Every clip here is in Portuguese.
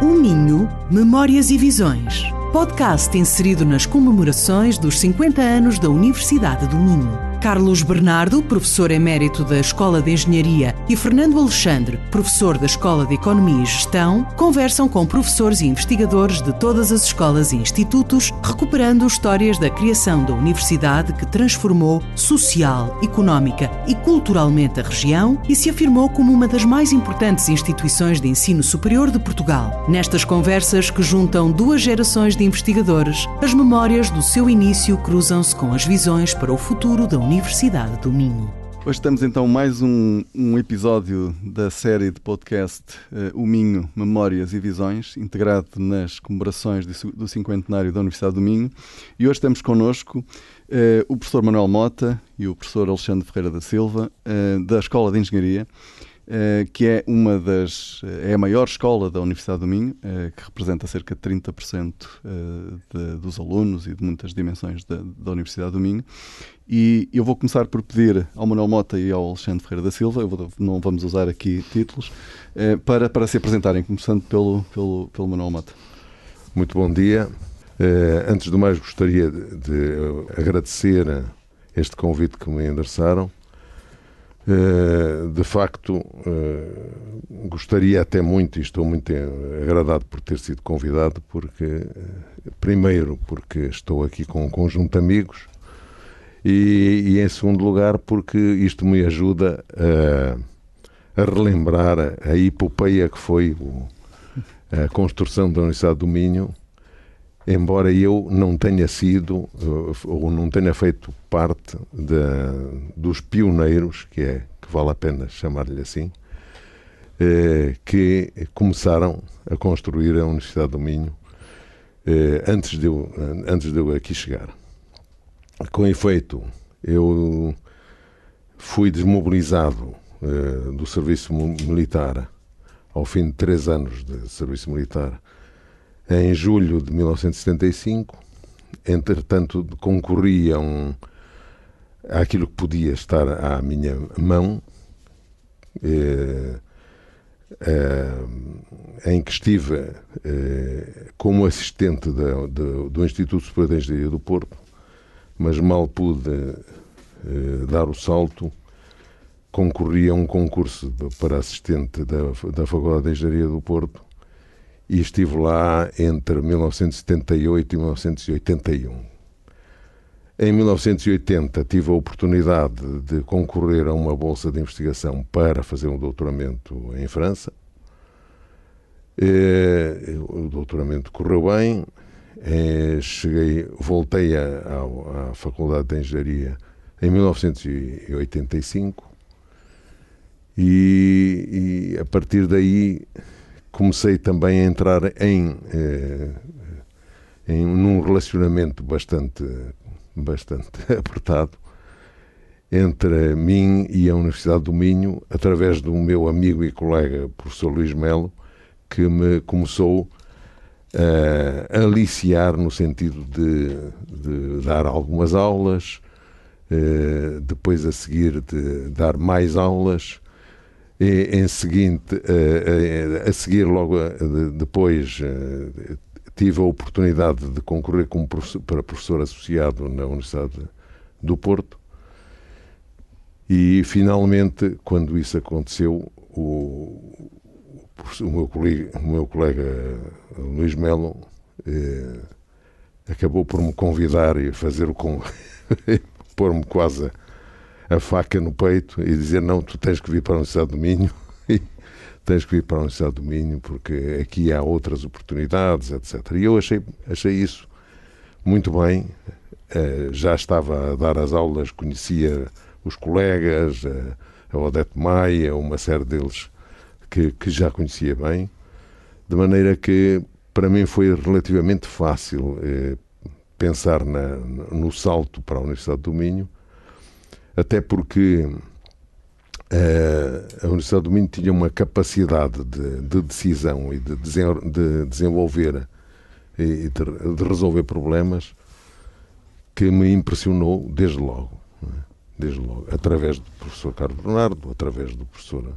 O Minho, Memórias e Visões. Podcast inserido nas comemorações dos 50 anos da Universidade do Minho. Carlos Bernardo, professor emérito da Escola de Engenharia, e Fernando Alexandre, professor da Escola de Economia e Gestão, conversam com professores e investigadores de todas as escolas e institutos, recuperando histórias da criação da universidade que transformou social, económica e culturalmente a região e se afirmou como uma das mais importantes instituições de ensino superior de Portugal. Nestas conversas que juntam duas gerações de investigadores, as memórias do seu início cruzam-se com as visões para o futuro da Universidade do Minho. Hoje estamos então mais um, um episódio da série de podcast uh, O Minho, Memórias e Visões, integrado nas comemorações do, do cinquentenário da Universidade do Minho. E hoje temos connosco uh, o professor Manuel Mota e o professor Alexandre Ferreira da Silva, uh, da Escola de Engenharia, que é uma das é a maior escola da Universidade do Minho, eh, que representa cerca de 30% eh, de, dos alunos e de muitas dimensões da, da, Universidade do Minho. E eu vou começar por pedir ao Manuel Mota e ao Alexandre Ferreira da Silva, vou, não vamos usar aqui títulos, para, para se apresentarem, começando pelo, pelo, pelo Manuel Mota. Muito bom dia. antes de mais, gostaria de, de agradecer este convite que me endereçaram eh, de facto, eh, gostaria até muito, e estou muito agradado por ter sido convidado, porque, eh, primeiro, porque estou aqui com um conjunto de amigos, e, e em segundo lugar, porque isto me ajuda a, a relembrar a, a epopeia que foi o, a construção da Universidade do Minho embora eu não tenha sido eh, ou não tenha feito parte de, dos pioneiros, que é que vale a pena chamar-lhe assim, eh, que começaram a construir a Universidade do Minho eh, antes, de eu, antes de eu aqui chegar. Com efeito, eu fui desmobilizado do serviço militar ao fim de três anos de serviço militar em julho de 1975. Entretanto, concorria um, àquilo que podia estar à minha mão, eh, eh, em que estive eh, como assistente do Instituto Superior de Engenharia do Porto, mas mal pude eh, dar o salto. Concorri a um concurso para assistente da, da Faculdade de Engenharia do Porto e estive lá entre 1978 e 1981. Em 1980 tive a oportunidade de concorrer a uma bolsa de investigação para fazer um doutoramento em França. E, o doutoramento correu bem. E, cheguei, voltei à, à Faculdade de Engenharia em 1985 e, e a partir daí comecei também a entrar em, eh, em num relacionamento bastante, bastante apertado entre mim e a Universidade do Minho, através do meu amigo e colega, professor Luís Melo, que me começou a aliciar no sentido de, de dar algumas aulas, eh, depois a seguir de dar mais aulas, e, em seguinte, a, a, a seguir, logo depois, tive a oportunidade de concorrer como professor, para professor associado na Universidade do Porto. E, finalmente, quando isso aconteceu, o, o, meu, colega, o meu colega Luís Melo eh, acabou por me convidar e fazer o pôr-me quase a a faca no peito e dizer não, tu tens que vir para a Universidade do Minho tens que vir para a Universidade do Minho porque aqui há outras oportunidades, etc. E eu achei, achei isso muito bem. Uh, já estava a dar as aulas, conhecia os colegas, uh, a Odete Maia, uma série deles que, que já conhecia bem, de maneira que para mim foi relativamente fácil uh, pensar na, no salto para a Universidade do Minho até porque uh, a Universidade do Minho tinha uma capacidade de, de decisão e de, de desenvolver e de, de, resolver problemas que me impressionou desde logo. É? Desde logo, através do professor Carlos Bernardo, através do professor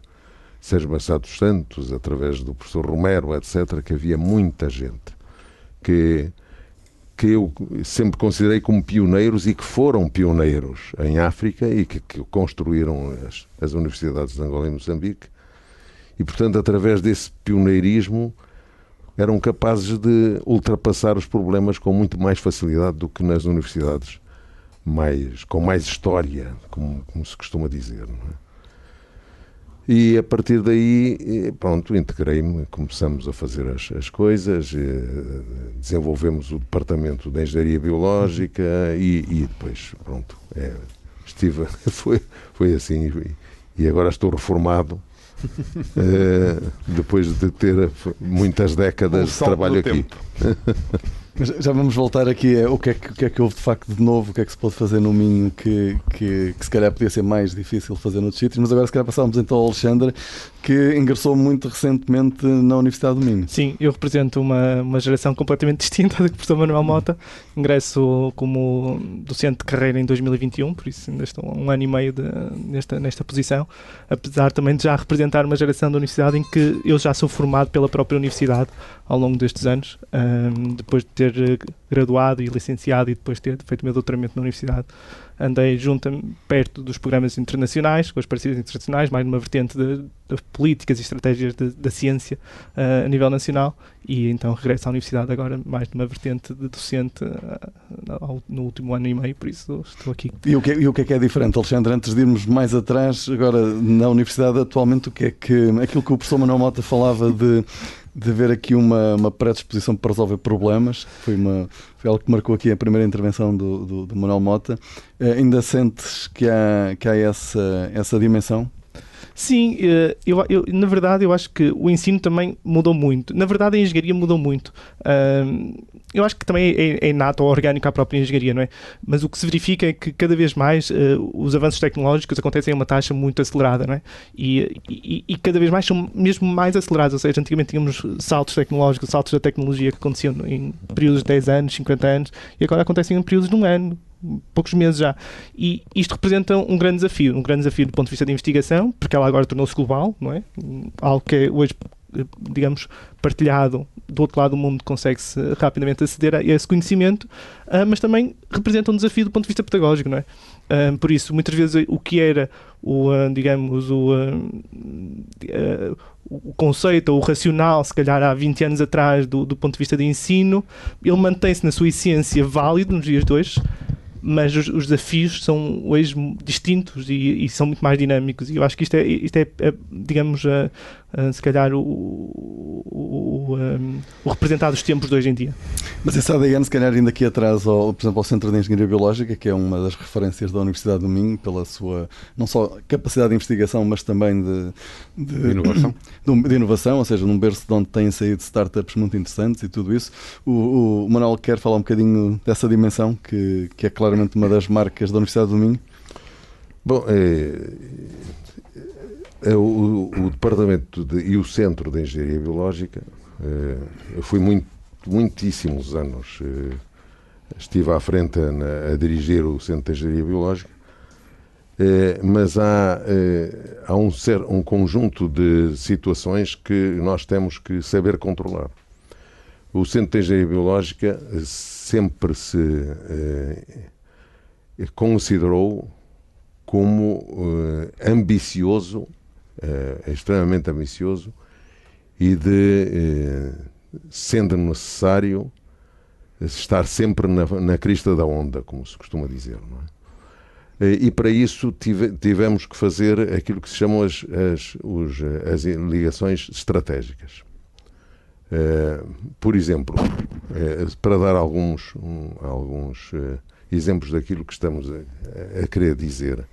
Sérgio Massado Santos, através do professor Romero, etc., que havia muita gente que, que eu sempre considerei como pioneiros e que foram pioneiros em África e que, que construíram as, as universidades de Angola e Moçambique. E, portanto, através desse pioneirismo, eram capazes de ultrapassar os problemas com muito mais facilidade do que nas universidades mais, com mais história, como, como se costuma dizer. É? E a partir daí, pronto, integrei-me, começamos a fazer as, as coisas, eh, desenvolvemos o departamento de Engenharia Biológica e, e depois, pronto, é, estive, foi, foi assim. E agora estou reformado uh, depois de ter muitas décadas de trabalho aqui. Mas já vamos voltar aqui a o que, é que, o que é que houve de facto de novo, o que é que se pode fazer no Minho que, que, que se calhar podia ser mais difícil fazer noutros sítios, mas agora se calhar passávamos então ao Alexandre, que ingressou muito recentemente na Universidade do Minho. Sim, eu represento uma, uma geração completamente distinta do professor Manuel Mota, ingresso como docente de carreira em 2021, por isso ainda estou um ano e meio de, nesta, nesta posição, apesar também de já representar uma geração da universidade em que eu já sou formado pela própria universidade ao longo destes anos, um, depois de ter graduado e licenciado e depois de ter feito o meu doutoramento na universidade andei junto perto dos programas internacionais, com as parcerias internacionais, mais numa vertente de políticas e estratégias da ciência uh, a nível nacional, e então regresso à universidade agora mais numa vertente de docente uh, no último ano e meio, por isso estou aqui. E o, que, é, e o que é que é diferente, Alexandre? Antes de irmos mais atrás, agora na universidade atualmente, o que é que aquilo que o professor Manuel Mota falava de de haver aqui uma, uma predisposição para resolver problemas, foi, uma, foi algo que marcou aqui a primeira intervenção do, do, do Manuel Mota. Uh, ainda sentes que há, que há essa, essa dimensão? Sim, eh, eu, eu, na verdade eu acho que o ensino também mudou muito. Na verdade a engenharia mudou muito. eu acho que também é, é inato ou orgânico à própria engenharia, não é? Mas o que se verifica é que cada vez mais uh, os avanços tecnológicos acontecem a uma taxa muito acelerada, não é? E, e, e, cada vez mais são mesmo mais acelerados. Ou seja, antigamente tínhamos saltos tecnológicos, saltos da tecnologia que aconteciam em períodos de 10 anos, 50 anos, e agora acontecem em períodos de um ano, poucos meses já. E isto representa um grande desafio, um grande desafio do ponto de vista de investigação, porque ela agora tornou-se global, não é? Algo que é hoje, digamos, partilhado do outro lado do mundo, consegue-se rapidamente aceder a esse conhecimento, uh, mas também representa um desafio do ponto de vista pedagógico, não é? Uh, por isso, muitas vezes o que era o, uh, digamos, o, o conceito ou o racional, se calhar há 20 anos atrás, do, do ponto de vista de ensino, ele mantém-se na sua essência válido nos dias de hoje, mas os, os, desafios são hoje distintos e, e, são muito mais dinâmicos. E eu acho que isto é, isto é, é digamos, uh, uh, se calhar, o, o, um, o representado dos tempos de hoje em dia. Mas esse ADN, se calhar, ainda aqui atrás, ao, por exemplo, ao Centro de Engenharia Biológica, que é uma das referências da Universidade do Minho, pela sua, não só capacidade de investigação, mas também de, de, de inovação. De, de, inovação, ou seja, num berço de onde têm saído startups muito interessantes e tudo isso. O, o Manuel quer falar um bocadinho dessa dimensão, que, que é claramente uma das marcas da Universidade do Minho. Bom, é, é o, o, Departamento de, e o Centro de Engenharia Biológica, é, eu fui muito, muitíssimos anos, é, estive à frente a, a, dirigir o Centro de Engenharia Biológica, é, mas há, é, há um, um conjunto de situações que nós temos que saber controlar. O Centro de Engenharia Biológica sempre se é, considerou como ambicioso é extremamente ambicioso e de, eh, sendo necessário, estar sempre na, na, crista da onda, como se costuma dizer. É? Eh, e para isso tive, tivemos que fazer aquilo que se chamam as, as, os, as ligações estratégicas. por exemplo, para dar alguns, alguns exemplos daquilo que estamos a, a querer dizer,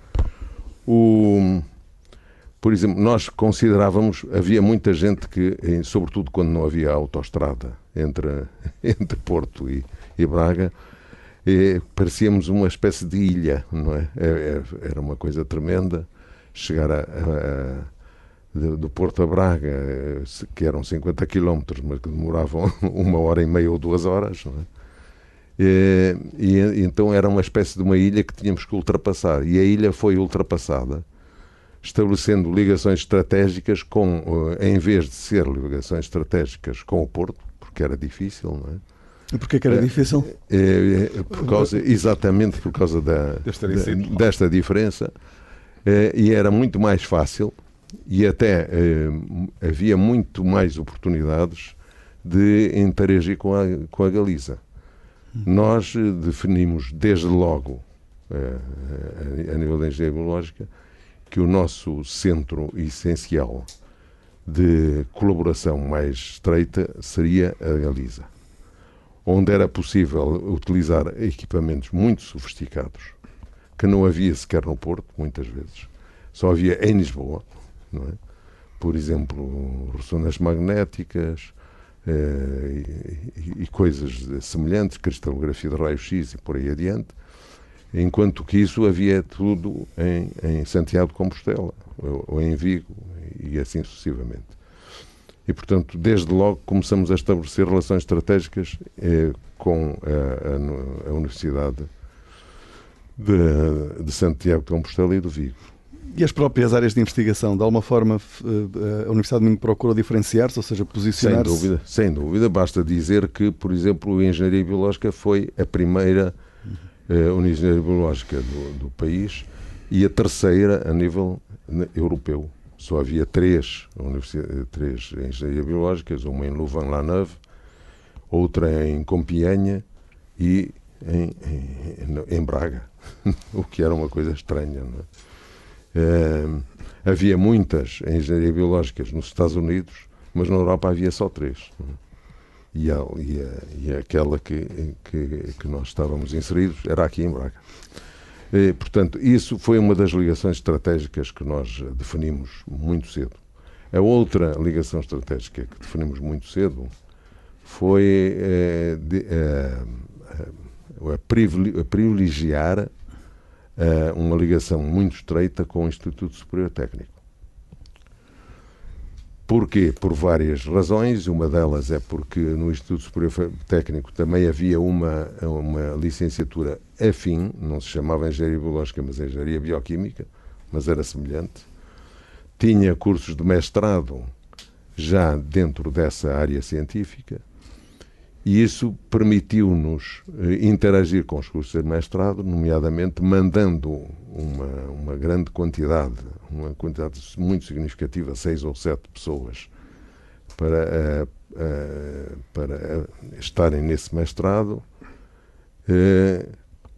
o, por exemplo, nós considerávamos, havia muita gente que, sobretudo quando não havia autoestrada entre, entre Porto e, e Braga, e parecíamos uma espécie de ilha, não é? é, é era uma coisa tremenda chegar a, a, do Porto a Braga, que eram 50 quilómetros, mas que demoravam uma hora e meia ou duas horas, não é? E, e, então era uma espécie de uma ilha que tínhamos que ultrapassar. E a ilha foi ultrapassada estabelecendo ligações estratégicas com, eh, em vez de ser ligações estratégicas com o Porto, porque era difícil, não é? E porquê que era difícil? É, é, por causa, exatamente por causa da, Desta da- diferença. desta diferença. É, e era muito mais fácil e até é, havia muito mais oportunidades de interagir com a, com a Galiza. Nós eh, definimos desde logo, eh, a, a nível da engenharia biológica, que o nosso centro essencial de colaboração mais estreita seria a Galiza onde era possível utilizar equipamentos muito sofisticados, que não havia sequer no Porto, muitas vezes. Só havia em Lisboa, é? Por exemplo, ressonâncias magnéticas eh, e, e coisas semelhantes, cristalografia de raio-x e por aí adiante, enquanto que isso havia tudo em, em Santiago de Compostela, ou, ou em Vigo, e assim sucessivamente. E, portanto, desde logo começamos a estabelecer relações estratégicas eh, com a, a- a Universidade de, de Santiago de Compostela e do Vigo. E as próprias áreas de investigação, de alguma forma, eh, a Universidade de Minho procurou diferenciar-se, ou seja, Sem posicionar-se? dúvida, sem dúvida. Basta dizer que, por exemplo, a Engenharia Biológica foi a primeira eh, Engenharia Biológica do, do país e a terceira a nível ne- europeu. Só havia três, eh, três Engenharia Biológicas, uma em Louvain-la-Neuve, outra em Compiègne e em, em, em Braga, o que era uma coisa estranha. É? Eh, havia muitas engenharia biológicas nos Estados Unidos, mas na Europa havia só três. não é? E, a, e, a- e aquela que, que, que nós estávamos inseridos era aqui em Braga. Eh, portanto, isso foi uma das ligações estratégicas que nós definimos muito cedo. A outra ligação estratégica que definimos muito cedo foi eh, de- eh, eh, a privile- a privilegiar uma ligação muito estreita com o Instituto Superior Técnico. Porquê? Por várias razões. Uma delas é porque no Instituto Superior Técnico também havia uma, uma licenciatura afim, não se chamava Engenharia Biológica, mas Engenharia Bioquímica, mas era semelhante. Tinha cursos de mestrado já dentro dessa área científica e isso permitiu-nos eh, interagir com os cursos de mestrado, nomeadamente mandando uma, uma grande quantidade, uma quantidade muito significativa, seis ou sete pessoas, para, eh, eh, para estarem nesse mestrado,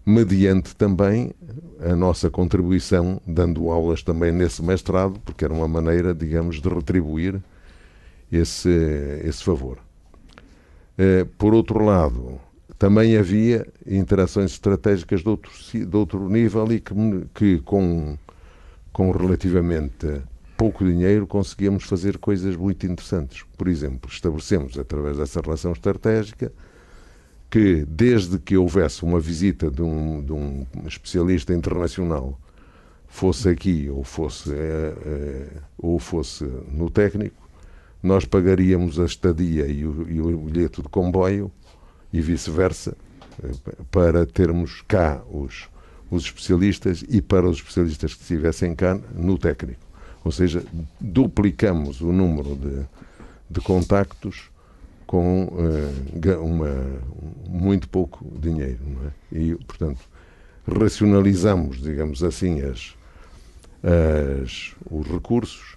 mediante também a nossa contribuição, dando aulas também nesse mestrado, porque era uma maneira, digamos, de retribuir esse, esse favor. Eh, Por outro lado, também havia interações estratégicas de outro, de outro nível e que, que com, com relativamente pouco dinheiro conseguíamos fazer coisas muito interessantes. Por exemplo, estabelecemos através dessa relação estratégica que desde que houvesse uma visita de um, de um especialista internacional, fosse aqui ou fosse, eh, eh, ou fosse no técnico, nós pagaríamos a estadia e o, e o bilhete de comboio e vice-versa eh, para termos cá os, os especialistas e para os especialistas que estivessem cá no técnico. Ou seja, duplicamos o número de, de contactos com ga- uma, muito pouco dinheiro. É? E, portanto, racionalizamos, digamos assim, as, as, os recursos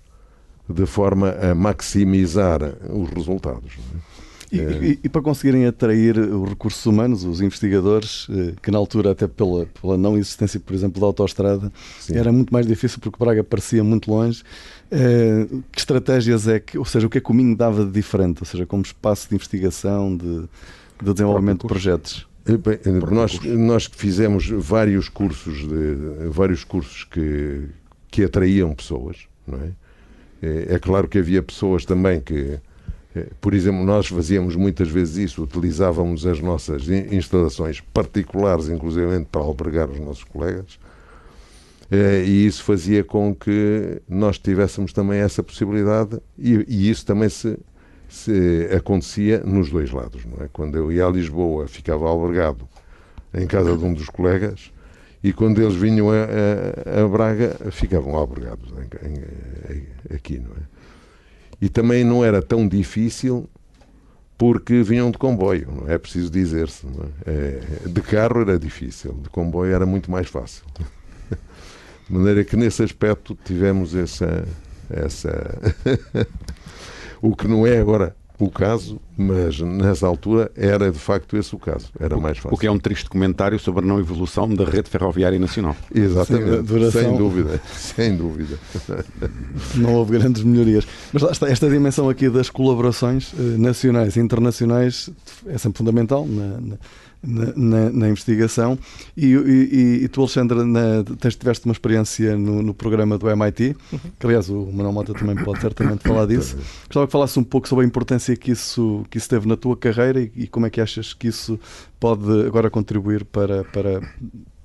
de forma a maximizar os resultados. é? E, e- e para conseguirem atrair os recursos humanos, os investigadores, eh, que na altura, até pela, pela não existência, por exemplo, da autoestrada, Sim. era muito mais difícil porque Braga parecia muito longe. Eh, que estratégias é que, ou seja, o que é que o Minho dava de diferente? Ou seja, como espaço de investigação, de, de desenvolvimento de projetos? Eh, bem, eh, nós, nós fizemos vários cursos, de, vários cursos que, que atraíam pessoas, não é? Eh, É claro que havia pessoas também que, eh, por exemplo, nós fazíamos muitas vezes isso, utilizávamos as nossas in- instalações particulares, inclusivamente para albergar os nossos colegas, eh, e isso fazia com que nós tivéssemos também essa possibilidade, e, e isso também se, se acontecia nos dois lados, não é? Quando eu ia a Lisboa, ficava albergado em casa de um dos colegas, E quando eles vinham a, a, a Braga, ficavam albergados aqui, não é? E também não era tão difícil porque vinham de comboio, não é, é preciso dizer-se. É? é? de carro era difícil, de comboio era muito mais fácil. De maneira que nesse aspecto tivemos essa. essa o que não é agora o caso, mas nessa altura era de facto esse o caso, era mais fácil. O que é um triste comentário sobre a não evolução da rede ferroviária nacional. Exatamente, Sim, sem dúvida, sem dúvida. Não houve grandes melhorias. Mas lá está, esta dimensão aqui das colaborações eh, nacionais e internacionais é sempre fundamental na, na na, na, na investigação. E, e, e, tu, Alexandre, na, tens, tiveste uma experiência no, no programa do MIT, uhum. que aliás o Manuel Mota também pode certamente falar disso. Gostava que falasse um pouco sobre a importância que isso, que isso teve na tua carreira e, e como é que achas que isso pode agora contribuir para, para,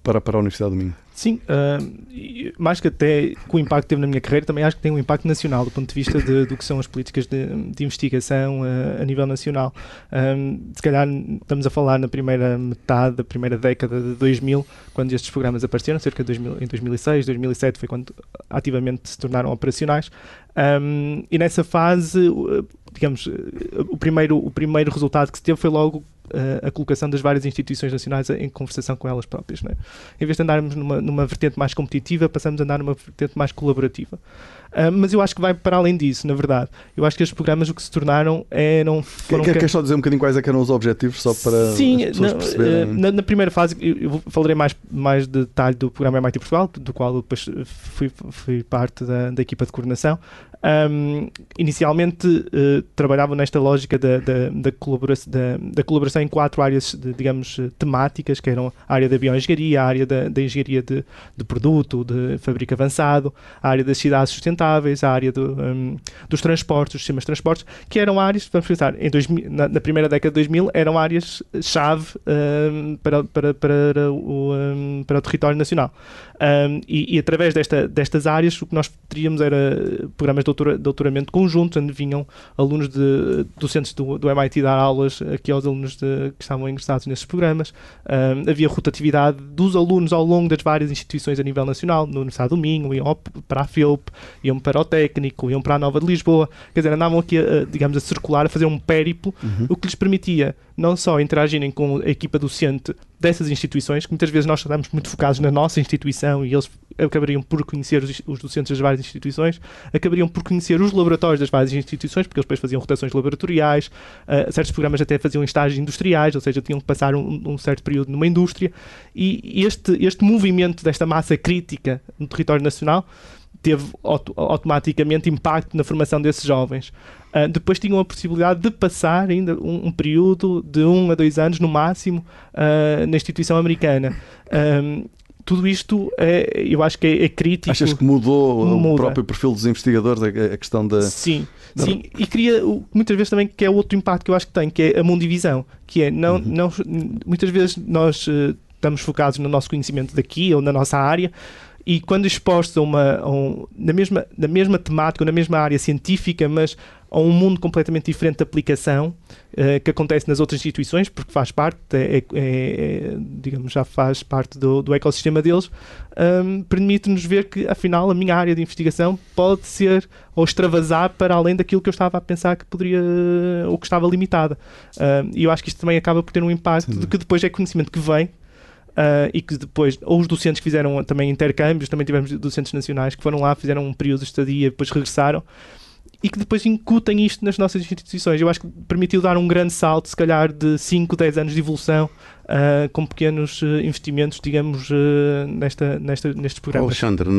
para, para a Universidade do Minho. Sim, uh, mais que até com o impacto que teve na minha carreira, também acho que tem um impacto nacional, do ponto de vista de, do que são as políticas de, de investigação uh, a nível nacional. Um, se calhar estamos a falar na primeira metade da primeira década de 2000, quando estes programas apareceram, cerca de 2000, em 2006, 2007 foi quando ativamente se tornaram operacionais. Um, e nessa fase, digamos, o primeiro, o primeiro resultado que se teve foi logo a colocação das várias instituições nacionais em conversação com elas próprias. É? Em vez de andarmos numa, numa vertente mais competitiva, passamos a andar numa vertente mais colaborativa. Uh, mas eu acho que vai para além disso, na verdade. Eu acho que estes programas o que se tornaram eram. Foram quer, quer só dizer um bocadinho quais é eram os objetivos, só para Sim, as pessoas perceberem? Uh, na, na, primeira fase, eu, eu, falarei mais, mais de detalhe do programa MIT Portugal, do qual depois fui, fui parte da, da equipa de coordenação. Um, inicialmente uh, trabalhavam nesta lógica da, da, da, colaboração, da, da, colaboração em quatro áreas, de, digamos, temáticas, que eram a área da bioengenharia, a área da, da engenharia de, de, produto, de fabrico avançado, a área das cidades sustentáveis, a área do, um, dos transportes, dos sistemas de transportes, que eram áreas, vamos pensar, em 2000, na, na, primeira década de 2000, eram áreas-chave um, para, para, para, para o território nacional. E, e, através desta, destas áreas, o que nós teríamos era programas doutora, doutoramento conjuntos, onde vinham alunos de, docentes do, do MIT dar aulas aqui aos alunos de, que estavam ingressados nesses programas. Um, havia rotatividade dos alunos ao longo das várias instituições a nível nacional, na Universidade do Minho, iam para a FIOP, iam para o Técnico, iam para a Nova de Lisboa. Quer dizer, andavam aqui, a, digamos, a circular, a fazer um périplo, uhum. o que lhes permitia não só interagirem com a equipa docente dessas instituições, que muitas vezes nós estamos muito focados na nossa instituição e eles acabariam por conhecer os, os, docentes das várias instituições, acabariam por conhecer os laboratórios das várias instituições, porque eles depois faziam rotações laboratoriais, uh, certos programas até faziam estágios industriais, ou seja, tinham que passar um, um certo período numa indústria, e este, este movimento desta massa crítica no território nacional teve auto automaticamente impacto na formação desses jovens. Uh, depois tinham a possibilidade de passar ainda um, um, período de um a dois anos no máximo uh, na instituição americana. Um, tudo isto é, eu acho que é, é crítico. Achas que mudou Muda. o próprio perfil dos investigadores, a, a questão da. Sim, da... sim, e cria muitas vezes também que é outro impacto que eu acho que tem, que é a mundivisão, que é não, uhum. não muitas vezes nós uh, estamos focados no nosso conhecimento daqui ou na nossa área, e quando expostos a uma, a um, na, mesma, na mesma temática, na mesma área científica, mas a um mundo completamente diferente de aplicação uh, que acontece nas outras instituições, porque faz parte, é, é, é, digamos, já faz parte do, do ecossistema deles, um, permite-nos ver que, afinal, a minha área de investigação pode ser ou extravasar para além daquilo que eu estava a pensar que poderia, ou que estava limitada. Um, e eu acho que isto também acaba por ter um impacto Sim. de que depois é conhecimento que vem Uh, e que depois, ou os docentes que fizeram também intercâmbios, também tivemos docentes nacionais que foram lá, fizeram um período de estadia, depois regressaram e que depois incutem isto nas nossas instituições. Eu acho que permitiu dar um grande salto, se calhar, de 5, 10 anos de evolução, uh, com pequenos uh, investimentos, digamos, uh, nesta, nesta, nestes programas. Alexandre,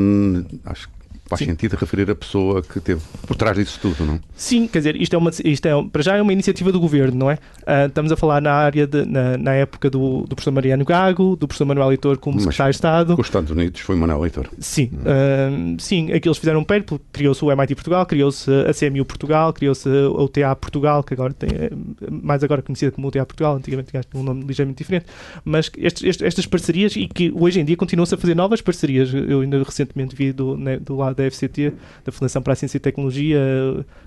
acho que faz Sim. sentido referir a pessoa que teve por trás disso tudo, não? Sim, quer dizer, isto é uma, isto é, para já é uma iniciativa do governo, não é? Uh, estamos a falar na área, de, na, na época do, do professor Mariano Gago, do professor Manuel Leitor como secretário de Estado. Com os Estados Unidos foi Manuel Leitor. Sim, hum. uh, sim, aqui eles fizeram um périplo, criou-se o MIT Portugal, criou-se a CMU Portugal, criou-se a UTA Portugal, que agora tem, é mais agora conhecida como UTA Portugal, antigamente tinha um nome ligeiramente diferente, mas estes, estes, estas parcerias e que hoje em dia continuam-se a fazer novas parcerias, eu ainda recentemente vi do, né, do lado da FCT, da Fundação para a Ciência e Tecnologia,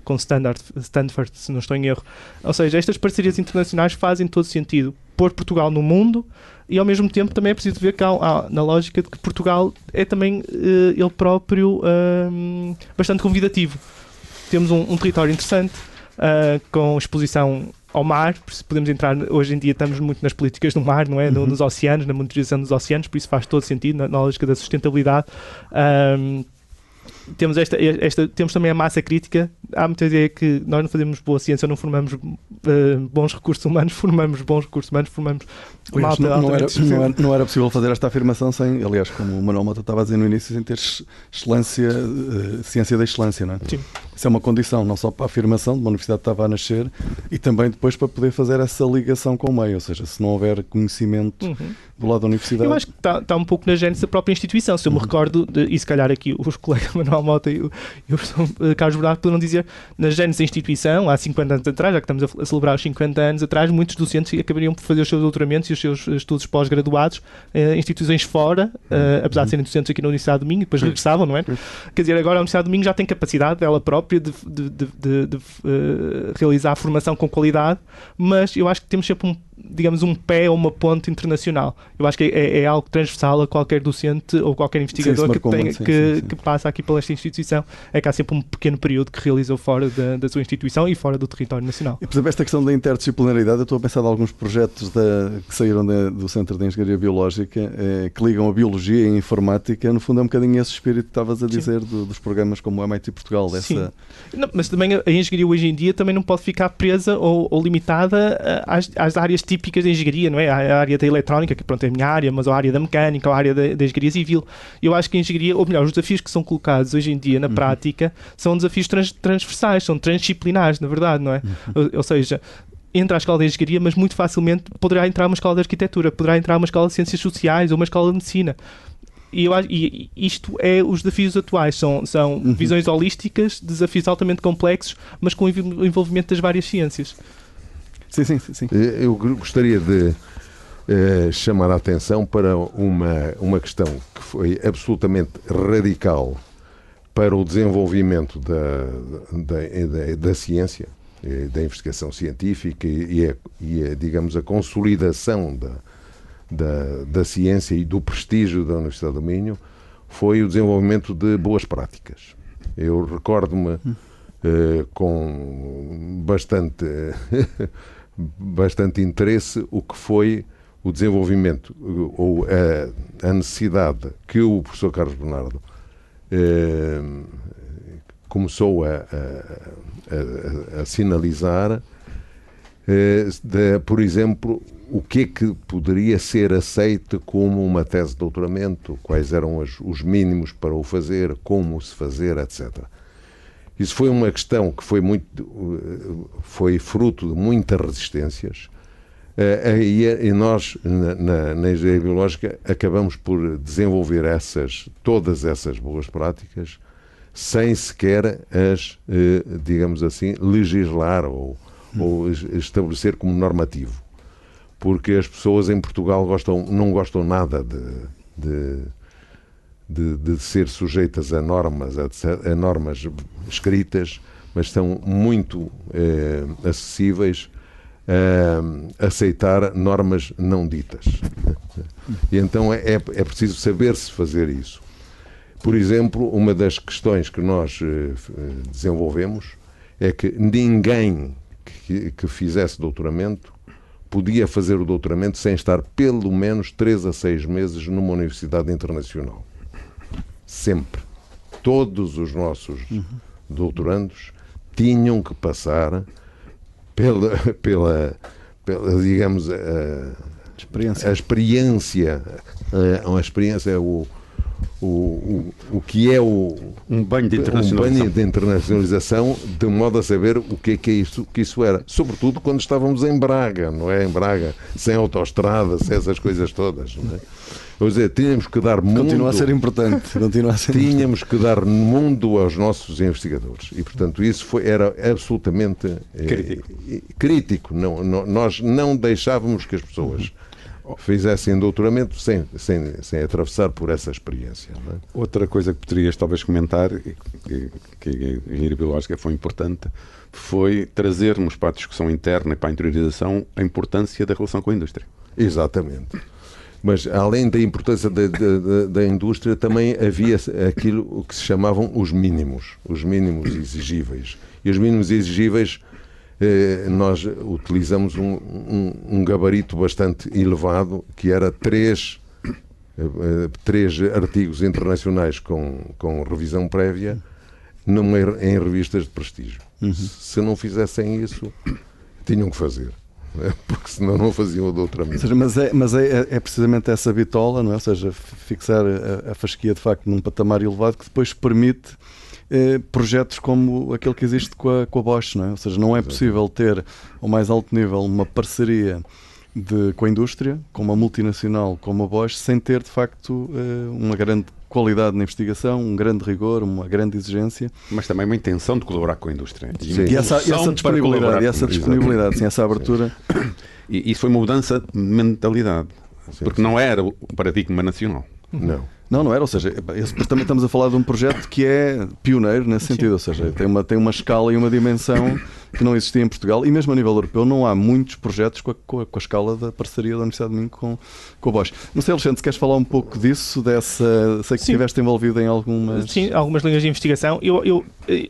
com Standard, Stanford, se não estou em erro. Ou seja, estas parcerias internacionais fazem todo sentido pôr Portugal no mundo e ao mesmo tempo também é preciso ver que há, há, na lógica de que Portugal é também uh, ele próprio uh, bastante convidativo. Temos um, um território interessante, uh, com exposição ao mar, podemos entrar, hoje em dia estamos muito nas políticas do mar, não é? Uhum. Nos oceanos, na monitorização dos oceanos, por isso faz todo sentido na, na lógica da sustentabilidade. Um, temos, esta, esta, temos também a massa crítica. Há muita ideia que nós não fazemos boa ciência, não formamos uh, bons recursos humanos, formamos bons recursos humanos, formamos malta não, não, era, não, era, não, era, possível fazer esta afirmação sem, aliás, como o Manuel Mota estava a dizer no início, sem ter excelência, uh, ciência da excelência, não é? Sim. Isso é uma condição, não só para a afirmação de uma universidade que estava a nascer, e também depois para poder fazer essa ligação com o meio, ou seja, se não houver conhecimento uhum. do lado da universidade. Eu acho que está, está um pouco na gênese da própria instituição. Se eu me uhum. recordo, de, e se calhar aqui os colegas Manuel Mota e o, e o eh, Carlos Bernardo poderão dizer, na gênese da instituição, há 50 anos atrás, já que estamos a, celebrar os 50 anos atrás, muitos docentes acabariam por fazer os seus doutoramentos e os seus estudos pós-graduados em instituições fora, uh, apesar de serem docentes aqui na Universidade do Minho, depois regressavam, não é? Quer dizer, agora a Universidade do Minho já tem capacidade, ela própria, de, de, de, de uh, realizar a formação com qualidade, mas eu acho que temos sempre um digamos, um pé ou uma ponte internacional. Eu acho que é, é algo transversal a qualquer docente ou qualquer investigador sim, que, tem, sim, que, sim, que, passa aqui pela esta instituição. É que há sempre um pequeno período que realizou fora da, da sua instituição e fora do território nacional. E, por exemplo, esta questão da interdisciplinaridade, eu estou a pensar em alguns projetos da, que saíram da, do Centro de Engenharia Biológica eh, que ligam a biologia e a informática. No fundo, é um bocadinho esse espírito que estavas a dizer do, dos programas como o MIT Portugal. Dessa... Não, mas também a engenharia hoje em dia também não pode ficar presa ou, ou limitada eh, às, às áreas típicas da engenharia, não é? A área da eletrónica, que pronto é a minha área, mas a área da mecânica, a área da, da engenharia civil. Eu acho que a engenharia, ou melhor, os desafios que são colocados hoje em dia na uhum. prática são desafios trans, transversais, são transdisciplinares, na verdade, não é? Uhum. Ou, ou seja, entra a escola de engenharia, mas muito facilmente poderá entrar uma escola de arquitetura, poderá entrar uma escola de ciências sociais ou uma escola de medicina. E, eu, e isto é os desafios atuais, são, são uhum. visões holísticas, desafios altamente complexos, mas com o envolvimento das várias ciências. Sim, sim, sim. Eh, eu gostaria de eh, chamar a atenção para uma, uma questão que foi absolutamente radical para o desenvolvimento da, da, da, da ciência, eh, da investigação científica e, a, e a, digamos, a consolidação da, da, da ciência e do prestígio da Universidade do Minho foi o desenvolvimento de boas práticas. Eu recordo-me uh, com bastante bastante interesse o que foi o desenvolvimento ou a, a necessidade que o professor Carlos Bernardo eh, começou a, a, a sinalizar, eh, de, por exemplo, o que é que poderia ser aceito como uma tese de doutoramento, quais eram os, os mínimos para o fazer, como se fazer, etc. Isso foi uma questão que foi muito foi fruto de muitas resistências eh, e nós na, na engenharia biológica acabamos por desenvolver essas todas essas boas práticas sem sequer as eh, digamos assim legislar ou, ou estabelecer como normativo. Porque as pessoas em Portugal gostam não gostam nada de, de de, de ser sujeitas a normas, a, a, normas escritas, mas são muito eh, acessíveis a aceitar normas não ditas. E então é, é preciso saber-se fazer isso. Por exemplo, uma das questões que nós eh, desenvolvemos é que ninguém que, que fizesse doutoramento podia fazer o doutoramento sem estar pelo menos 3 a 6 meses numa universidade internacional sempre. Todos os nossos uhum. doutorandos tinham que passar pela, pela, pela digamos, a, experiência. a experiência, a, a experiência, o, o, o, o que é o um banho de internacionalização. Um banho de internacionalização de modo a saber o que é que, é isso, que isso era. Sobretudo quando estávamos em Braga, não é? Em Braga, sem autoestrada, sem essas coisas todas. Não é? Quer dizer, tínhamos que dar mundo. Continua a ser importante. Continua a ser tínhamos importante. que dar mundo aos nossos investigadores. E, portanto, isso foi, era absolutamente crítico. Eh, crítico. Não, não, nós não deixávamos que as pessoas fizessem doutoramento sem, sem, sem atravessar por essa experiência. É? Outra coisa que poderias talvez comentar, que, que a engenharia biológica foi importante, foi trazermos para a discussão interna e para a interiorização a importância da relação com a indústria. Exatamente. Mas além da importância da, da, da, indústria, também havia aquilo que se chamavam os mínimos, os mínimos exigíveis. E os mínimos exigíveis, nós utilizamos um, um, um, gabarito bastante elevado, que era três, eh, três artigos internacionais com, com revisão prévia numa, em revistas de prestígio. Uhum. Se não fizessem isso, tinham que fazer. porque senão não faziam o doutoramento. Seja, mas é, mas é, é, precisamente essa bitola, não é? ou seja, fixar a, a fasquia de facto num patamar elevado que depois permite eh, projetos como aquele que existe com a, com a Bosch, não é? ou seja, não é possível ter ao mais alto nível uma parceria de, com a indústria, com uma multinacional como a Bosch, sem ter de facto eh, uma grande qualidade na investigação, um grande rigor, uma grande exigência. Mas também uma intenção de colaborar com a indústria. E, e essa, essa disponibilidade, essa disponibilidade sim, essa abertura. E isso foi uma mudança de mentalidade, sim, porque sim. não era o paradigma nacional. Não. Não, não era, ou seja, também estamos a falar de um projeto que é pioneiro nesse sentido, ou seja, tem uma, tem uma escala e uma dimensão que não existia em Portugal e mesmo a nível europeu não há muitos projetos com a, com a, com a escala da parceria da Universidade de Minho com, com a Bosch. Não sei, Alexandre, se queres falar um pouco disso, dessa. Sei que Sim. estiveste envolvido em algumas. Sim, algumas linhas de investigação. Eu, eu eh,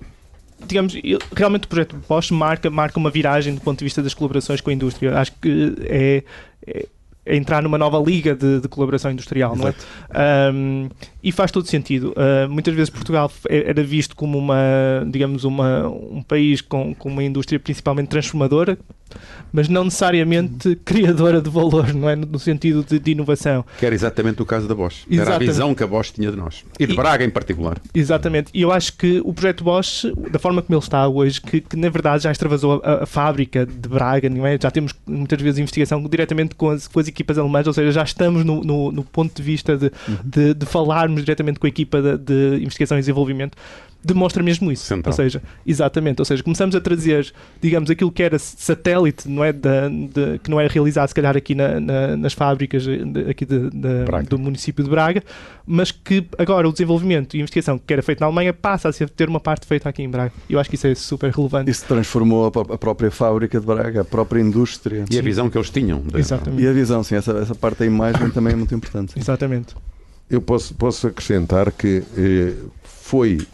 digamos, realmente o projeto Bosch marca, marca uma viragem do ponto de vista das colaborações com a indústria. Acho que é, é entrar numa nova liga de, de colaboração industrial, Exato. não é? Um, e faz todo sentido. Uh, muitas vezes Portugal é, era visto como uma, digamos, uma, um país com, com uma indústria principalmente transformadora, mas não necessariamente criadora de valor, não é? No sentido de, de inovação. Que era exatamente o caso da Bosch. Exatamente. Era a visão que a Bosch tinha de nós. E de Braga em particular. Exatamente. E eu acho que o projeto Bosch, da forma como ele está hoje, que, que na verdade já extravasou a, a, fábrica de Braga, não é? Já temos muitas vezes investigação diretamente com as, com as equipas alemãs, ou seja, já estamos no, no, no ponto de vista de, uhum. de, de falarmos diretamente com a equipa de, de investigação e desenvolvimento demonstra mesmo isso. Central. Ou seja, exatamente, ou seja, começamos a trazer, digamos, aquilo que era satélite, não é, da, de, que não é realizado se calhar aqui na, na, nas fábricas de, aqui de, do município de Braga, mas que agora o desenvolvimento e investigação que era feito na Alemanha passa a ser, ter uma parte feita aqui em Braga. Eu acho que isso é super relevante. Isso transformou a, a própria fábrica de Braga, a própria indústria. E sim. a visão que eles tinham. Exatamente. E a visão, sim, essa, essa parte da imagem também é muito importante. Exatamente. Eu posso, posso acrescentar que eh, foi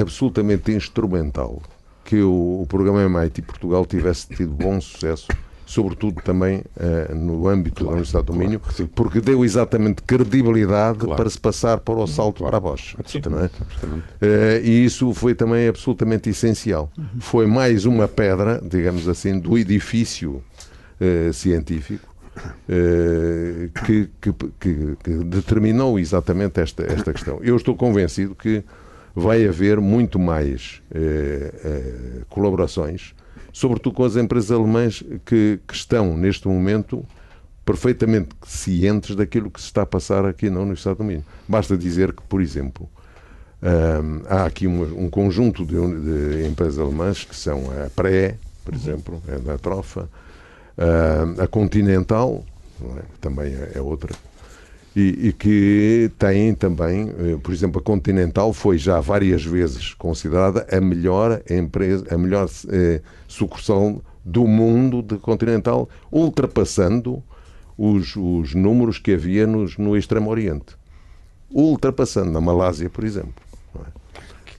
absolutamente instrumental que o, o programa MIT Portugal tivesse tido bom sucesso, sobretudo também uh, no âmbito claro, da Universidade do Minho, claro, porque deu exatamente credibilidade claro. para se passar para o salto para a. É? Uh, e isso foi também absolutamente essencial. Uhum. Foi mais uma pedra, digamos assim, do edifício uh, científico que, que, que, que, determinou exatamente esta, esta questão. Eu estou convencido que vai haver muito mais eh, eh, colaborações, sobretudo com as empresas alemãs que, que, estão, neste momento, perfeitamente cientes daquilo que se está a passar aqui na Universidade do Minho. Basta dizer que, por exemplo, um, há aqui um, um conjunto de, de, empresas alemãs que são a PRE, por exemplo, é da Trofa, a Continental, é? também é, é outra, e, e, que têm também, eh, por exemplo, a Continental foi já várias vezes considerada a melhor empresa, a melhor eh, sucursal do mundo de Continental, ultrapassando os, os números que havia nos, no Extremo Oriente. Ultrapassando, na Malásia, por exemplo.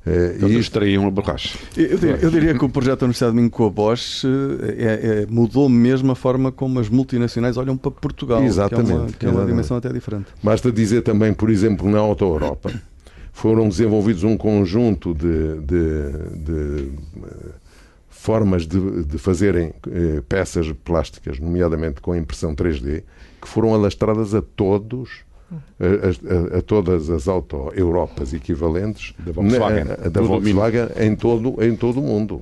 Uh, Eles extraíam a borracha. Eu, diria, eu diria que o projeto da Universidade de Minho com a Bosch é, é, mudou mesmo a forma como as multinacionais olham para Portugal. Exatamente. Que é uma, que é uma dimensão até diferente. Basta dizer também, por exemplo, na Auto Europa foram desenvolvidos um conjunto de, de, de formas de, de fazerem eh, peças plásticas, nomeadamente com impressão 3D, que foram alastradas a todos a, a, a, todas as auto-Europas equivalentes da Volkswagen, na, da Volkswagen em, todo, em todo o mundo.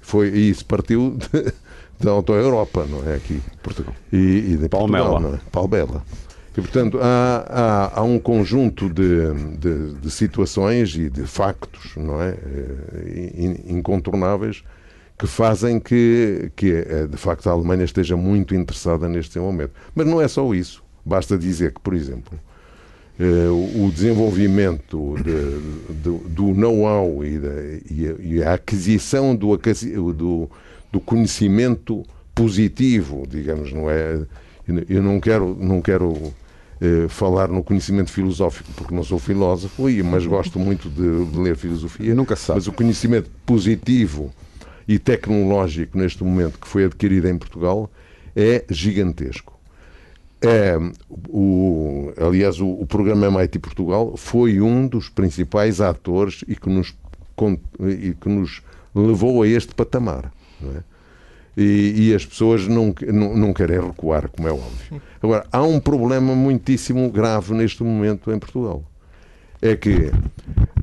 Foi, e isso partiu de, da auto-Europa, não é? Aqui. Portugal. E, e de Palmela. Portugal, é? Palmela. E, portanto, há, há, há um conjunto de, de, de, situações e de factos, não é? Eh, incontornáveis que fazem que, que, eh, de facto, a Alemanha esteja muito interessada neste momento. Mas não é só isso. Basta dizer que, por exemplo, eh, o desenvolvimento de, de, do know-how e, e, a aquisição do, do, do, conhecimento positivo, digamos, não é? Eu não quero, não quero eh, falar no conhecimento filosófico, porque não sou filósofo, mas gosto muito de, de ler filosofia. Nunca sabe. Mas o conhecimento positivo e tecnológico neste momento que foi adquirido em Portugal é gigantesco. É, o, aliás, o, o programa MIT Portugal foi um dos principais atores e que nos, e que nos levou a este patamar. É? E, e, as pessoas não, não, não, querem recuar, como é óbvio. Agora, há um problema muitíssimo grave neste momento em Portugal é que